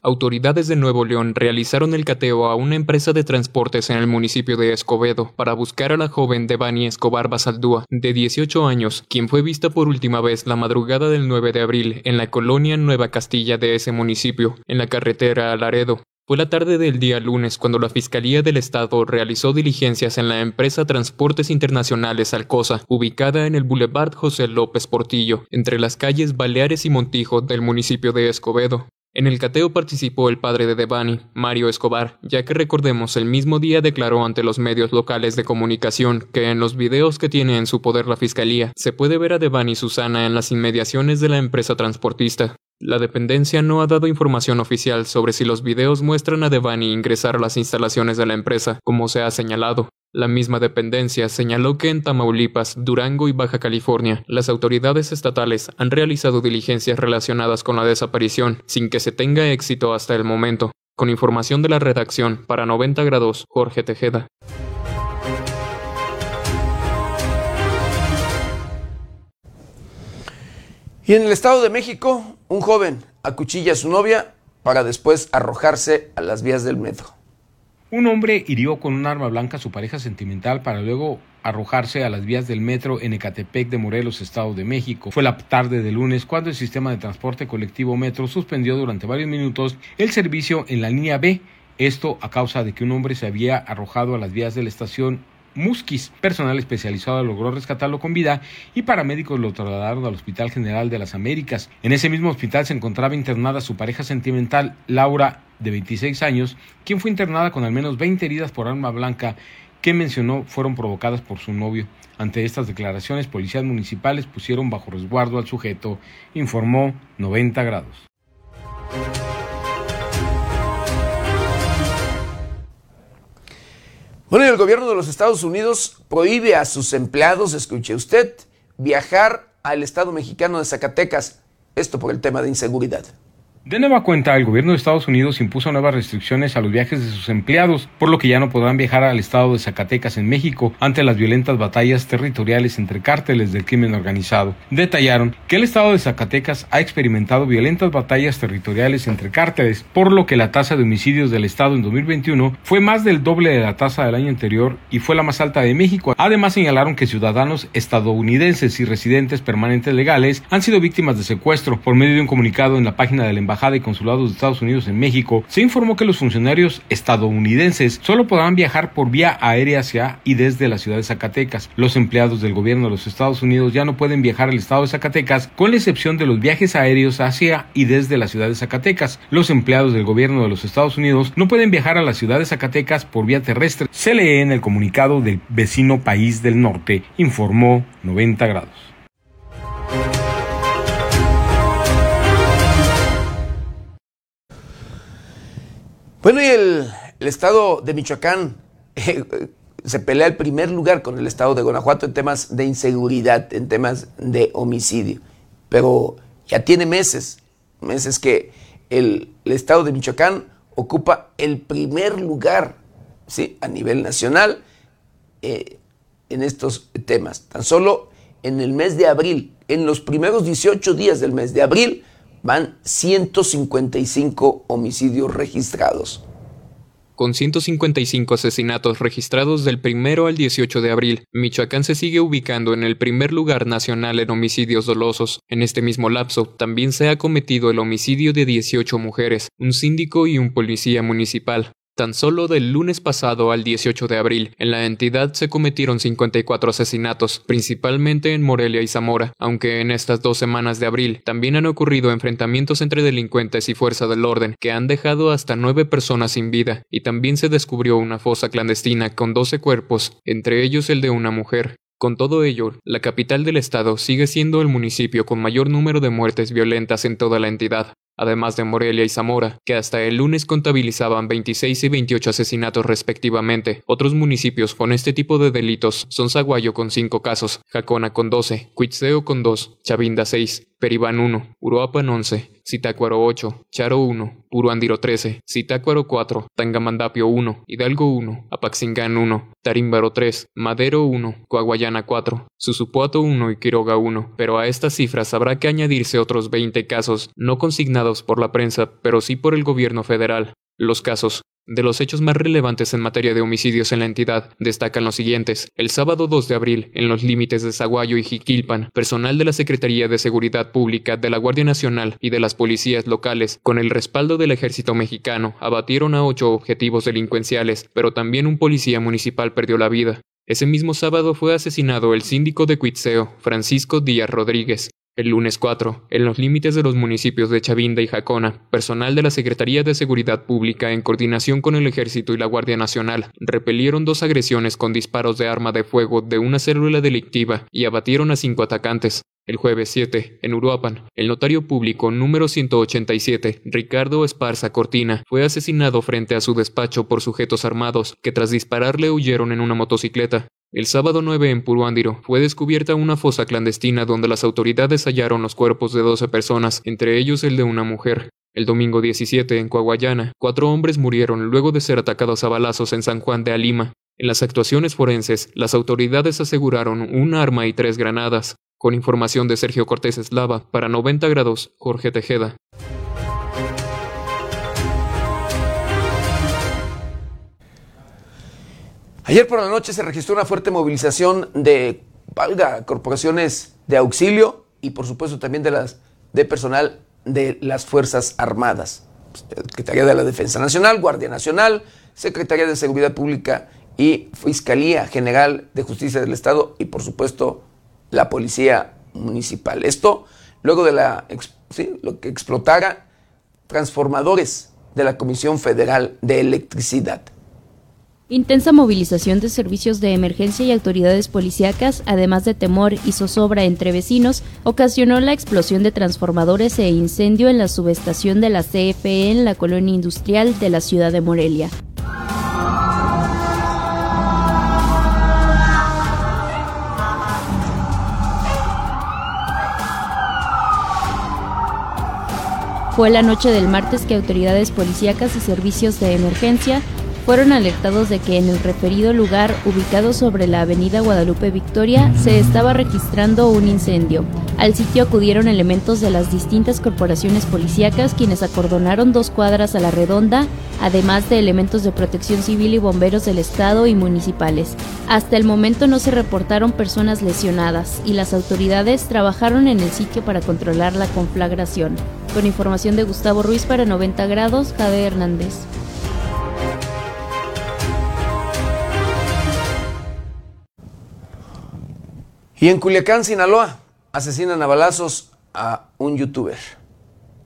Autoridades de Nuevo León realizaron el cateo a una empresa de transportes en el municipio de Escobedo para buscar a la joven Devani Escobar Basaldúa, de 18 años, quien fue vista por última vez la madrugada del 9 de abril en la colonia Nueva Castilla de ese municipio, en la carretera a Laredo. Fue la tarde del día lunes cuando la Fiscalía del Estado realizó diligencias en la empresa Transportes Internacionales Alcosa, ubicada en el Boulevard José López Portillo, entre las calles Baleares y Montijo del municipio de Escobedo. En el cateo participó el padre de Devani, Mario Escobar, ya que recordemos el mismo día declaró ante los medios locales de comunicación que en los videos que tiene en su poder la fiscalía se puede ver a Devani Susana en las inmediaciones de la empresa transportista. La dependencia no ha dado información oficial sobre si los videos muestran a Devani ingresar a las instalaciones de la empresa, como se ha señalado. La misma dependencia señaló que en Tamaulipas, Durango y Baja California, las autoridades estatales han realizado diligencias relacionadas con la desaparición, sin que se tenga éxito hasta el momento. Con información de la redacción, para 90 grados, Jorge Tejeda. Y en el Estado de México, un joven acuchilla a su novia para después arrojarse a las vías del metro. Un hombre hirió con un arma blanca a su pareja sentimental para luego arrojarse a las vías del metro en Ecatepec de Morelos, Estado de México. Fue la tarde de lunes cuando el sistema de transporte colectivo Metro suspendió durante varios minutos el servicio en la línea B. Esto a causa de que un hombre se había arrojado a las vías de la estación Musquis. Personal especializado logró rescatarlo con vida y paramédicos lo trasladaron al Hospital General de las Américas. En ese mismo hospital se encontraba internada su pareja sentimental, Laura, de 26 años, quien fue internada con al menos 20 heridas por arma blanca que mencionó fueron provocadas por su novio. Ante estas declaraciones, policías municipales pusieron bajo resguardo al sujeto, informó 90 grados. Bueno, y el gobierno de los Estados Unidos prohíbe a sus empleados, escuche usted, viajar al Estado mexicano de Zacatecas. Esto por el tema de inseguridad. De nueva cuenta, el gobierno de Estados Unidos impuso nuevas restricciones a los viajes de sus empleados, por lo que ya no podrán viajar al estado de Zacatecas en México ante las violentas batallas territoriales entre cárteles del crimen organizado. Detallaron que el estado de Zacatecas ha experimentado violentas batallas territoriales entre cárteles, por lo que la tasa de homicidios del estado en 2021 fue más del doble de la tasa del año anterior y fue la más alta de México. Además señalaron que ciudadanos estadounidenses y residentes permanentes legales han sido víctimas de secuestro. Por medio de un comunicado en la página del embajada Consulados de Estados Unidos en México, se informó que los funcionarios estadounidenses solo podrán viajar por vía aérea hacia y desde la ciudad de Zacatecas. Los empleados del gobierno de los Estados Unidos ya no pueden viajar al estado de Zacatecas, con la excepción de los viajes aéreos hacia y desde la ciudad de Zacatecas. Los empleados del gobierno de los Estados Unidos no pueden viajar a la ciudad de Zacatecas por vía terrestre. Se lee en el comunicado del vecino país del norte, informó 90 grados. Bueno, y el, estado de Michoacán eh, se pelea el primer lugar con el estado de Guanajuato en temas de inseguridad, en temas de homicidio. Pero ya tiene meses, meses que el, estado de Michoacán ocupa el primer lugar ¿sí? a nivel nacional eh, en estos temas. Tan solo en el mes de abril, en los primeros 18 días del mes de abril, van 155 homicidios registrados. Con 155 asesinatos registrados del 1 al 18 de abril, Michoacán se sigue ubicando en el primer lugar nacional en homicidios dolosos. En este mismo lapso, también se ha cometido el homicidio de 18 mujeres, un síndico y un policía municipal. Tan solo del lunes pasado al 18 de abril, en la entidad se cometieron 54 asesinatos, principalmente en Morelia y Zamora, aunque en estas dos semanas de abril también han ocurrido enfrentamientos entre delincuentes y fuerza del orden que han dejado hasta nueve personas sin vida, y también se descubrió una fosa clandestina con 12 cuerpos, entre ellos el de una mujer. Con todo ello, la capital del estado sigue siendo el municipio con mayor número de muertes violentas en toda la entidad, además de Morelia y Zamora, que hasta el lunes contabilizaban 26 y 28 asesinatos respectivamente. Otros municipios con este tipo de delitos son Zaguayo con 5 casos, Jacona con 12, Cuitzeo con 2, Chavinda 6, Peribán 1, Uruapan 11, Zitácuaro 8, Charo 1, Puruandiro 13, Zitácuaro 4, Tangamandapio 1, Hidalgo 1, Apaxingán 1, Tarímbaro 3, Madero 1, Coahuayana 4, Susupuato 1 y Quiroga 1, pero a estas cifras habrá que añadirse otros 20 casos no consignados por la prensa, pero sí por el gobierno federal. Los casos De los hechos más relevantes en materia de homicidios en la entidad destacan los siguientes. El sábado 2 de abril, en los límites de Zaguayo y Jiquilpan, personal de la Secretaría de Seguridad Pública, de la Guardia Nacional y de las policías locales, con el respaldo del ejército mexicano, abatieron a ocho objetivos delincuenciales, pero también un policía municipal perdió la vida. Ese mismo sábado fue asesinado el síndico de Cuitzeo, Francisco Díaz Rodríguez, el lunes 4, en los límites de los municipios de Chavinda y Jacona, personal de la Secretaría de Seguridad Pública, en coordinación con el Ejército y la Guardia Nacional, repelieron dos agresiones con disparos de arma de fuego de una célula delictiva y abatieron a cinco atacantes. El jueves 7, en Uruapan, el notario público número 187, Ricardo Esparza Cortina, fue asesinado frente a su despacho por sujetos armados que tras dispararle huyeron en una motocicleta. El sábado 9 en Puruándiro fue descubierta una fosa clandestina donde las autoridades hallaron los cuerpos de 12 personas, entre ellos el de una mujer. El domingo 17 en Coahuayana, cuatro hombres murieron luego de ser atacados a balazos en San Juan de Alima. En las actuaciones forenses, las autoridades aseguraron un arma y tres granadas. Con información de Sergio Cortés Eslava, para 90 grados, Jorge Tejeda. Ayer por la noche se registró una fuerte movilización de valga, corporaciones de auxilio y por supuesto también de las de personal de las Fuerzas Armadas. Secretaría de la Defensa Nacional, Guardia Nacional, Secretaría de Seguridad Pública y Fiscalía General de Justicia del Estado y por supuesto la Policía Municipal. Esto luego de la, lo que explotara transformadores de la Comisión Federal de Electricidad. Intensa movilización de servicios de emergencia y autoridades policíacas, además de temor y zozobra entre vecinos, ocasionó la explosión de transformadores e incendio en la subestación de la CFE en la colonia industrial de la ciudad de Morelia. Fue la noche del martes que autoridades policíacas y servicios de emergencia fueron alertados de que en el referido lugar, ubicado sobre la avenida Guadalupe Victoria, se estaba registrando un incendio. Al sitio acudieron elementos de las distintas corporaciones policíacas quienes acordonaron dos cuadras a la redonda, además de elementos de protección civil y bomberos del estado y municipales. Hasta el momento no se reportaron personas lesionadas y las autoridades trabajaron en el sitio para controlar la conflagración. Con información de Gustavo Ruiz para 90 grados, Jade Hernández. Y en Culiacán, Sinaloa, asesinan a balazos a un youtuber.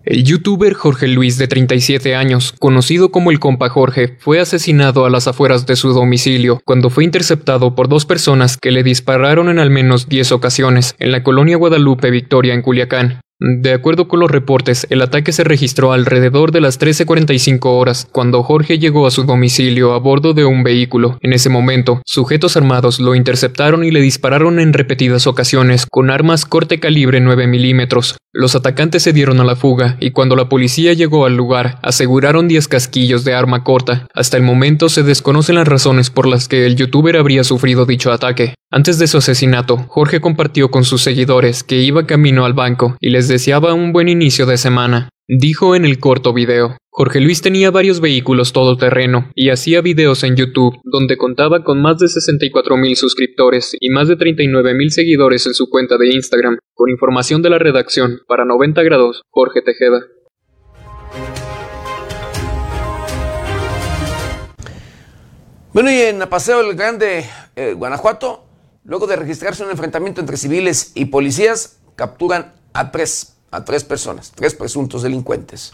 El youtuber Jorge Luis, de 37 años, conocido como el compa Jorge, fue asesinado a las afueras de su domicilio cuando fue interceptado por dos personas que le dispararon en al menos 10 ocasiones en la colonia Guadalupe Victoria en Culiacán. De acuerdo con los reportes, el ataque se registró alrededor de las 13.45 horas, cuando Jorge llegó a su domicilio a bordo de un vehículo. En ese momento, sujetos armados lo interceptaron y le dispararon en repetidas ocasiones con armas corte calibre 9 milímetros. Los atacantes se dieron a la fuga y cuando la policía llegó al lugar, aseguraron 10 casquillos de arma corta. Hasta el momento se desconocen las razones por las que el youtuber habría sufrido dicho ataque. Antes de su asesinato, Jorge compartió con sus seguidores que iba camino al banco y les deseaba un buen inicio de semana. Dijo en el corto video. Jorge Luis tenía varios vehículos todoterreno y hacía videos en YouTube donde contaba con más de 64 mil suscriptores y más de 39 mil seguidores en su cuenta de Instagram. Con información de la redacción, para 90 grados, Jorge Tejeda. Bueno, y en Paseo del Grande, eh, Guanajuato, Luego de registrarse un enfrentamiento entre civiles y policías, capturan a tres, a tres personas, tres presuntos delincuentes.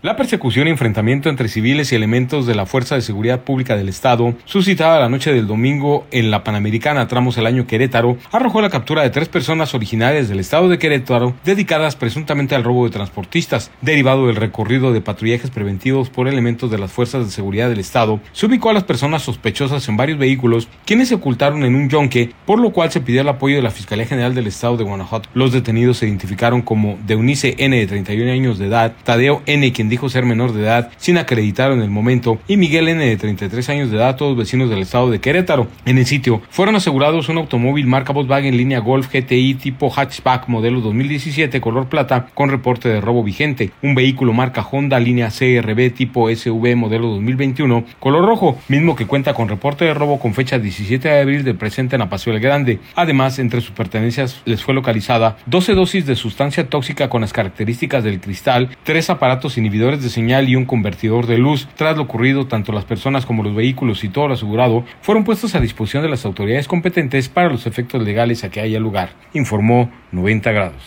La persecución y enfrentamiento entre civiles y elementos de la Fuerza de Seguridad Pública del Estado, suscitada la noche del domingo en la Panamericana Tramos el Año Querétaro, arrojó la captura de tres personas originarias del Estado de Querétaro dedicadas presuntamente al robo de transportistas. Derivado del recorrido de patrullajes preventivos por elementos de las Fuerzas de Seguridad del Estado, se ubicó a las personas sospechosas en varios vehículos, quienes se ocultaron en un yonque, por lo cual se pidió el apoyo de la Fiscalía General del Estado de Guanajuato. Los detenidos se identificaron como Deunice N de 31 años de edad, Tadeo N quien dijo ser menor de edad sin acreditar en el momento, y Miguel N. de 33 años de edad, todos vecinos del estado de Querétaro. En el sitio fueron asegurados un automóvil marca Volkswagen línea Golf GTI tipo hatchback modelo 2017 color plata con reporte de robo vigente, un vehículo marca Honda línea CRB tipo SV modelo 2021 color rojo, mismo que cuenta con reporte de robo con fecha 17 de abril del presente en Apacio el Grande. Además, entre sus pertenencias les fue localizada 12 dosis de sustancia tóxica con las características del cristal, tres aparatos inhibidores de señal y un convertidor de luz. Tras lo ocurrido, tanto las personas como los vehículos y todo lo asegurado fueron puestos a disposición de las autoridades competentes para los efectos legales a que haya lugar, informó 90 grados.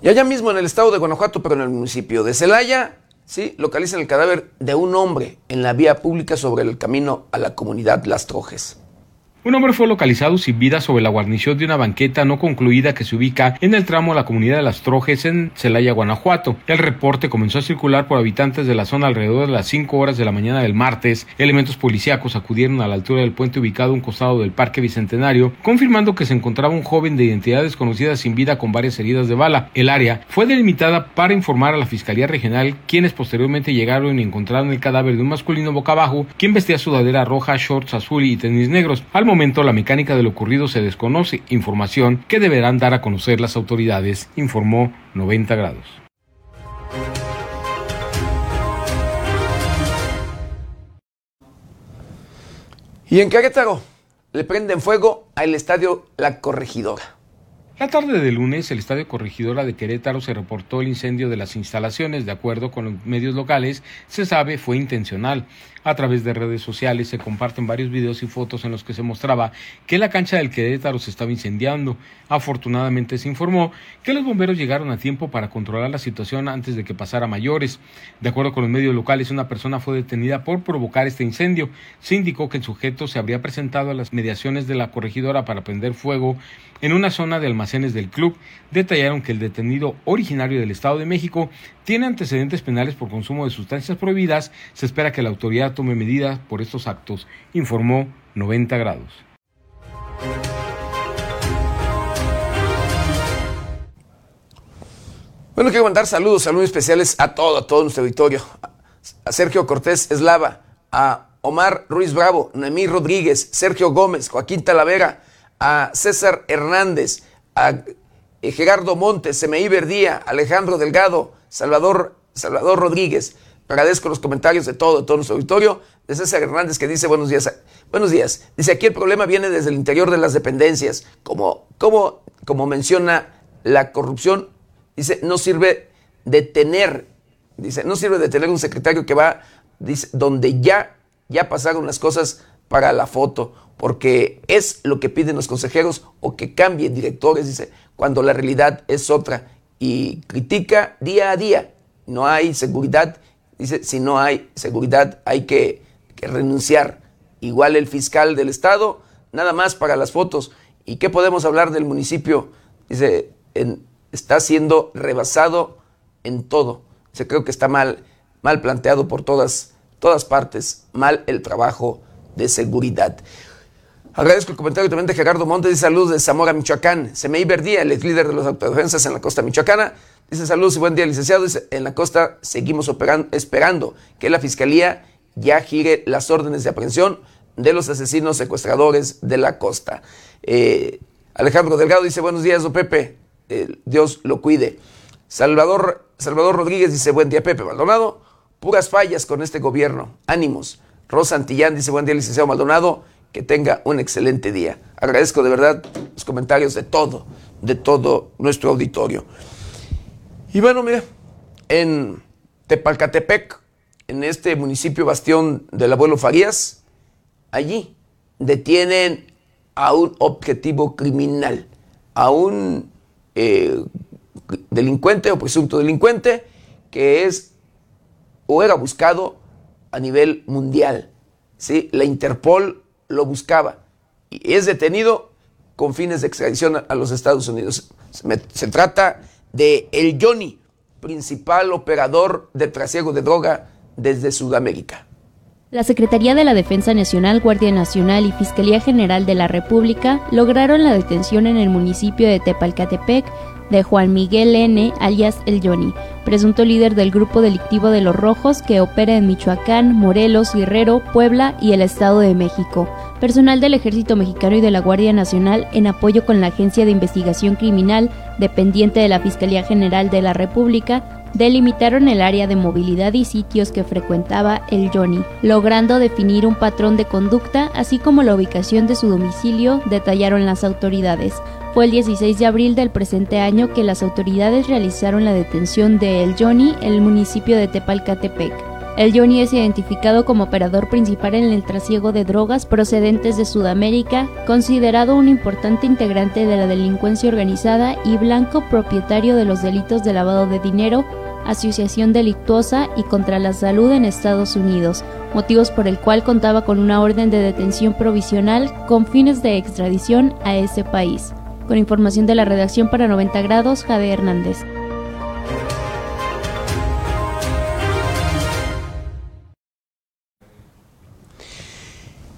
Y allá mismo en el estado de Guanajuato, pero en el municipio de Celaya, sí, localizan el cadáver de un hombre en la vía pública sobre el camino a la comunidad Las Trojes. Un hombre fue localizado sin vida sobre la guarnición de una banqueta no concluida que se ubica en el tramo de la comunidad de Las Trojes en Celaya, Guanajuato. El reporte comenzó a circular por habitantes de la zona alrededor de las 5 horas de la mañana del martes. Elementos policíacos acudieron a la altura del puente ubicado a un costado del Parque Bicentenario, confirmando que se encontraba un joven de identidad desconocida sin vida con varias heridas de bala. El área fue delimitada para informar a la Fiscalía Regional, quienes posteriormente llegaron y encontraron el cadáver de un masculino boca abajo, quien vestía sudadera roja, shorts azul y tenis negros. La mecánica de lo ocurrido se desconoce, información que deberán dar a conocer las autoridades, informó 90 grados. Y en Querétaro le prenden fuego al estadio La Corregidora. La tarde de lunes, el Estadio Corregidora de Querétaro se reportó el incendio de las instalaciones. De acuerdo con los medios locales, se sabe fue intencional. A través de redes sociales se comparten varios videos y fotos en los que se mostraba que la cancha del Querétaro se estaba incendiando. Afortunadamente se informó que los bomberos llegaron a tiempo para controlar la situación antes de que pasara mayores. De acuerdo con los medios locales, una persona fue detenida por provocar este incendio. Se indicó que el sujeto se habría presentado a las mediaciones de la corregidora para prender fuego en una zona de almacenes del club. Detallaron que el detenido originario del Estado de México tiene antecedentes penales por consumo de sustancias prohibidas. Se espera que la autoridad tome medidas por estos actos, informó 90 grados. Bueno, quiero mandar saludos, saludos especiales a todo, a todo nuestro auditorio. A Sergio Cortés Eslava, a Omar Ruiz Bravo, Noemí Rodríguez, Sergio Gómez, Joaquín Talavera, a César Hernández, a eh, Gerardo Montes, Semeí Verdía, Alejandro Delgado, Salvador, Salvador Rodríguez. Agradezco los comentarios de todo, de todo nuestro auditorio. De César Hernández que dice buenos días. Buenos días. Dice aquí el problema viene desde el interior de las dependencias. Como, como, como menciona la corrupción, dice, no sirve de tener, dice, no sirve de tener un secretario que va, dice, donde ya, ya pasaron las cosas para la foto, porque es lo que piden los consejeros o que cambien directores, dice, cuando la realidad es otra. Y critica día a día. No hay seguridad Dice, si no hay seguridad hay que, renunciar. Igual el fiscal del Estado, nada más para las fotos. ¿Y qué podemos hablar del municipio? Dice, está siendo rebasado en todo. Dice, creo que está mal, mal planteado por todas, todas partes, mal el trabajo de seguridad. Agradezco el comentario también de Gerardo Montes, dice saludos de Zamora, Michoacán. Semei Verdía, el líder de los autodefensas en la costa michoacana, Dice saludos y buen día, licenciado. En la costa seguimos esperando que la fiscalía ya gire las órdenes de aprehensión de los asesinos secuestradores de la costa. Eh, Alejandro Delgado dice, buenos días, don Pepe. Eh, Dios lo cuide. Salvador, Salvador Rodríguez dice, buen día, Pepe Maldonado. Puras fallas con este gobierno. Ánimos. Rosa Antillán dice, buen día, licenciado Maldonado. Que tenga un excelente día. Agradezco de verdad los comentarios de todo, de todo nuestro auditorio. Y bueno, mira, en Tepalcatepec, en este municipio bastión del abuelo Farías, allí detienen a un objetivo criminal, a un eh, delincuente o presunto delincuente que es o era buscado a nivel mundial. ¿sí? La Interpol lo buscaba y es detenido con fines de extradición a los Estados Unidos. Se, trata de El Johnny, principal operador de trasiego de droga desde Sudamérica. La Secretaría de la Defensa Nacional, Guardia Nacional y Fiscalía General de la República lograron la detención en el municipio de Tepalcatepec de Juan Miguel N., alias El Johnny, presunto líder del grupo delictivo de los Rojos que opera en Michoacán, Morelos, Guerrero, Puebla y el Estado de México. Personal del Ejército Mexicano y de la Guardia Nacional, en apoyo con la Agencia de Investigación Criminal, dependiente de la Fiscalía General de la República, delimitaron el área de movilidad y sitios que frecuentaba el Johnny, logrando definir un patrón de conducta, así como la ubicación de su domicilio, detallaron las autoridades. Fue el 16 de abril del presente año que las autoridades realizaron la detención de El Johnny en el municipio de Tepalcatepec. El Johnny es identificado como operador principal en el trasiego de drogas procedentes de Sudamérica, considerado un importante integrante de la delincuencia organizada y blanco propietario de los delitos de lavado de dinero, asociación delictuosa y contra la salud en Estados Unidos, motivos por el cual contaba con una orden de detención provisional con fines de extradición a ese país. Con información de la redacción para 90 grados, Jade Hernández.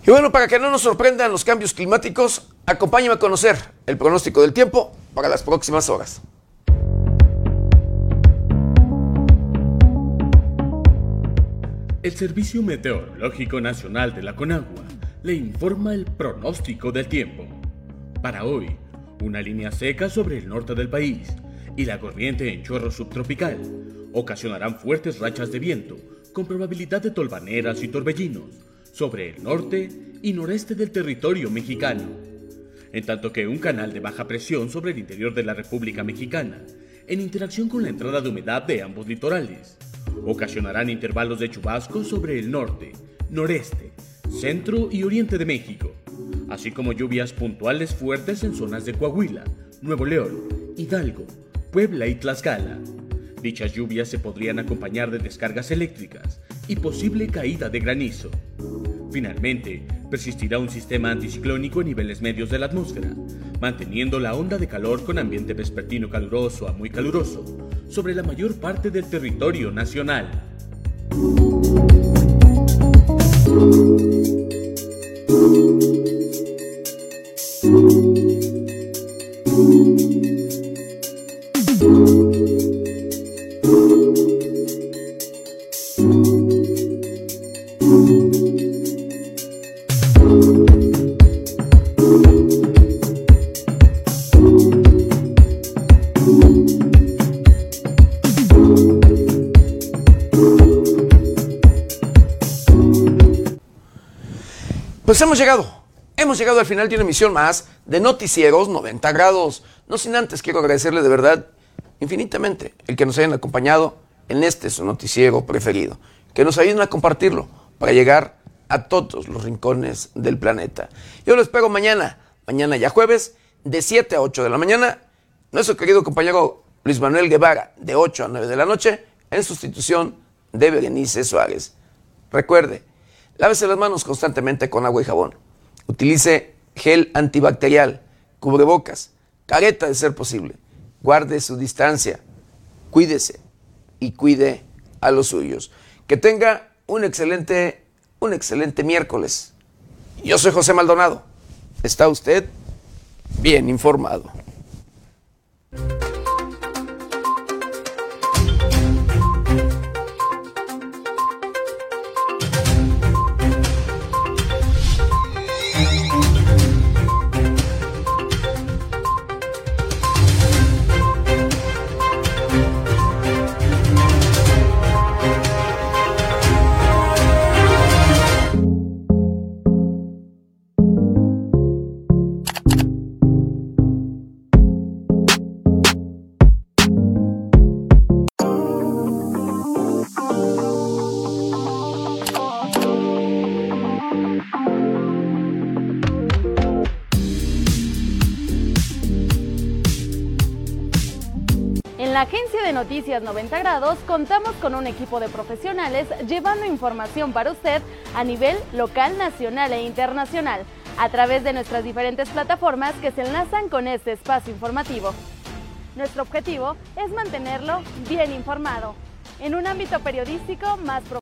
Y bueno, para que no nos sorprendan los cambios climáticos, acompáñame a conocer el pronóstico del tiempo para las próximas horas. El Servicio Meteorológico Nacional de la Conagua le informa el pronóstico del tiempo. Para hoy, una línea seca sobre el norte del país y la corriente en chorro subtropical. Ocasionarán fuertes rachas de viento con probabilidad de tolvaneras y torbellinos sobre el norte y noreste del territorio mexicano, en tanto que un canal de baja presión sobre el interior de la República Mexicana, en interacción con la entrada de humedad de ambos litorales, ocasionarán intervalos de chubascos sobre el norte, noreste, centro y oriente de México, así como lluvias puntuales fuertes en zonas de Coahuila, Nuevo León, Hidalgo, Puebla y Tlaxcala. Dichas lluvias se podrían acompañar de descargas eléctricas y posible caída de granizo. Finalmente, persistirá un sistema anticiclónico en niveles medios de la atmósfera, manteniendo la onda de calor con ambiente vespertino caluroso a muy caluroso sobre la mayor parte del territorio nacional. Pues hemos llegado, hemos llegado al final de una emisión más de Noticieros 90 grados. No sin antes quiero agradecerle de verdad infinitamente el que nos hayan acompañado en este su noticiero preferido. Que nos ayuden a compartirlo para llegar a todos los rincones del planeta. Yo lo espero mañana, mañana ya jueves, de 7 a 8 de la mañana. Nuestro querido compañero Luis Manuel Guevara, de 8 a 9 de la noche, en sustitución de Berenice Suárez. Recuerde, Lávese las manos constantemente con agua y jabón. Utilice gel antibacterial, cubrebocas, careta de ser posible. Guarde su distancia. Cuídese y cuide a los suyos. Que tenga un excelente, un excelente miércoles. Yo soy José Maldonado. ¿Está usted bien informado? Noticias 90 Grados contamos con un equipo de profesionales llevando información para usted a nivel local, nacional e internacional a través de nuestras diferentes plataformas que se enlazan con este espacio informativo. Nuestro objetivo es mantenerlo bien informado en un ámbito periodístico más profundo.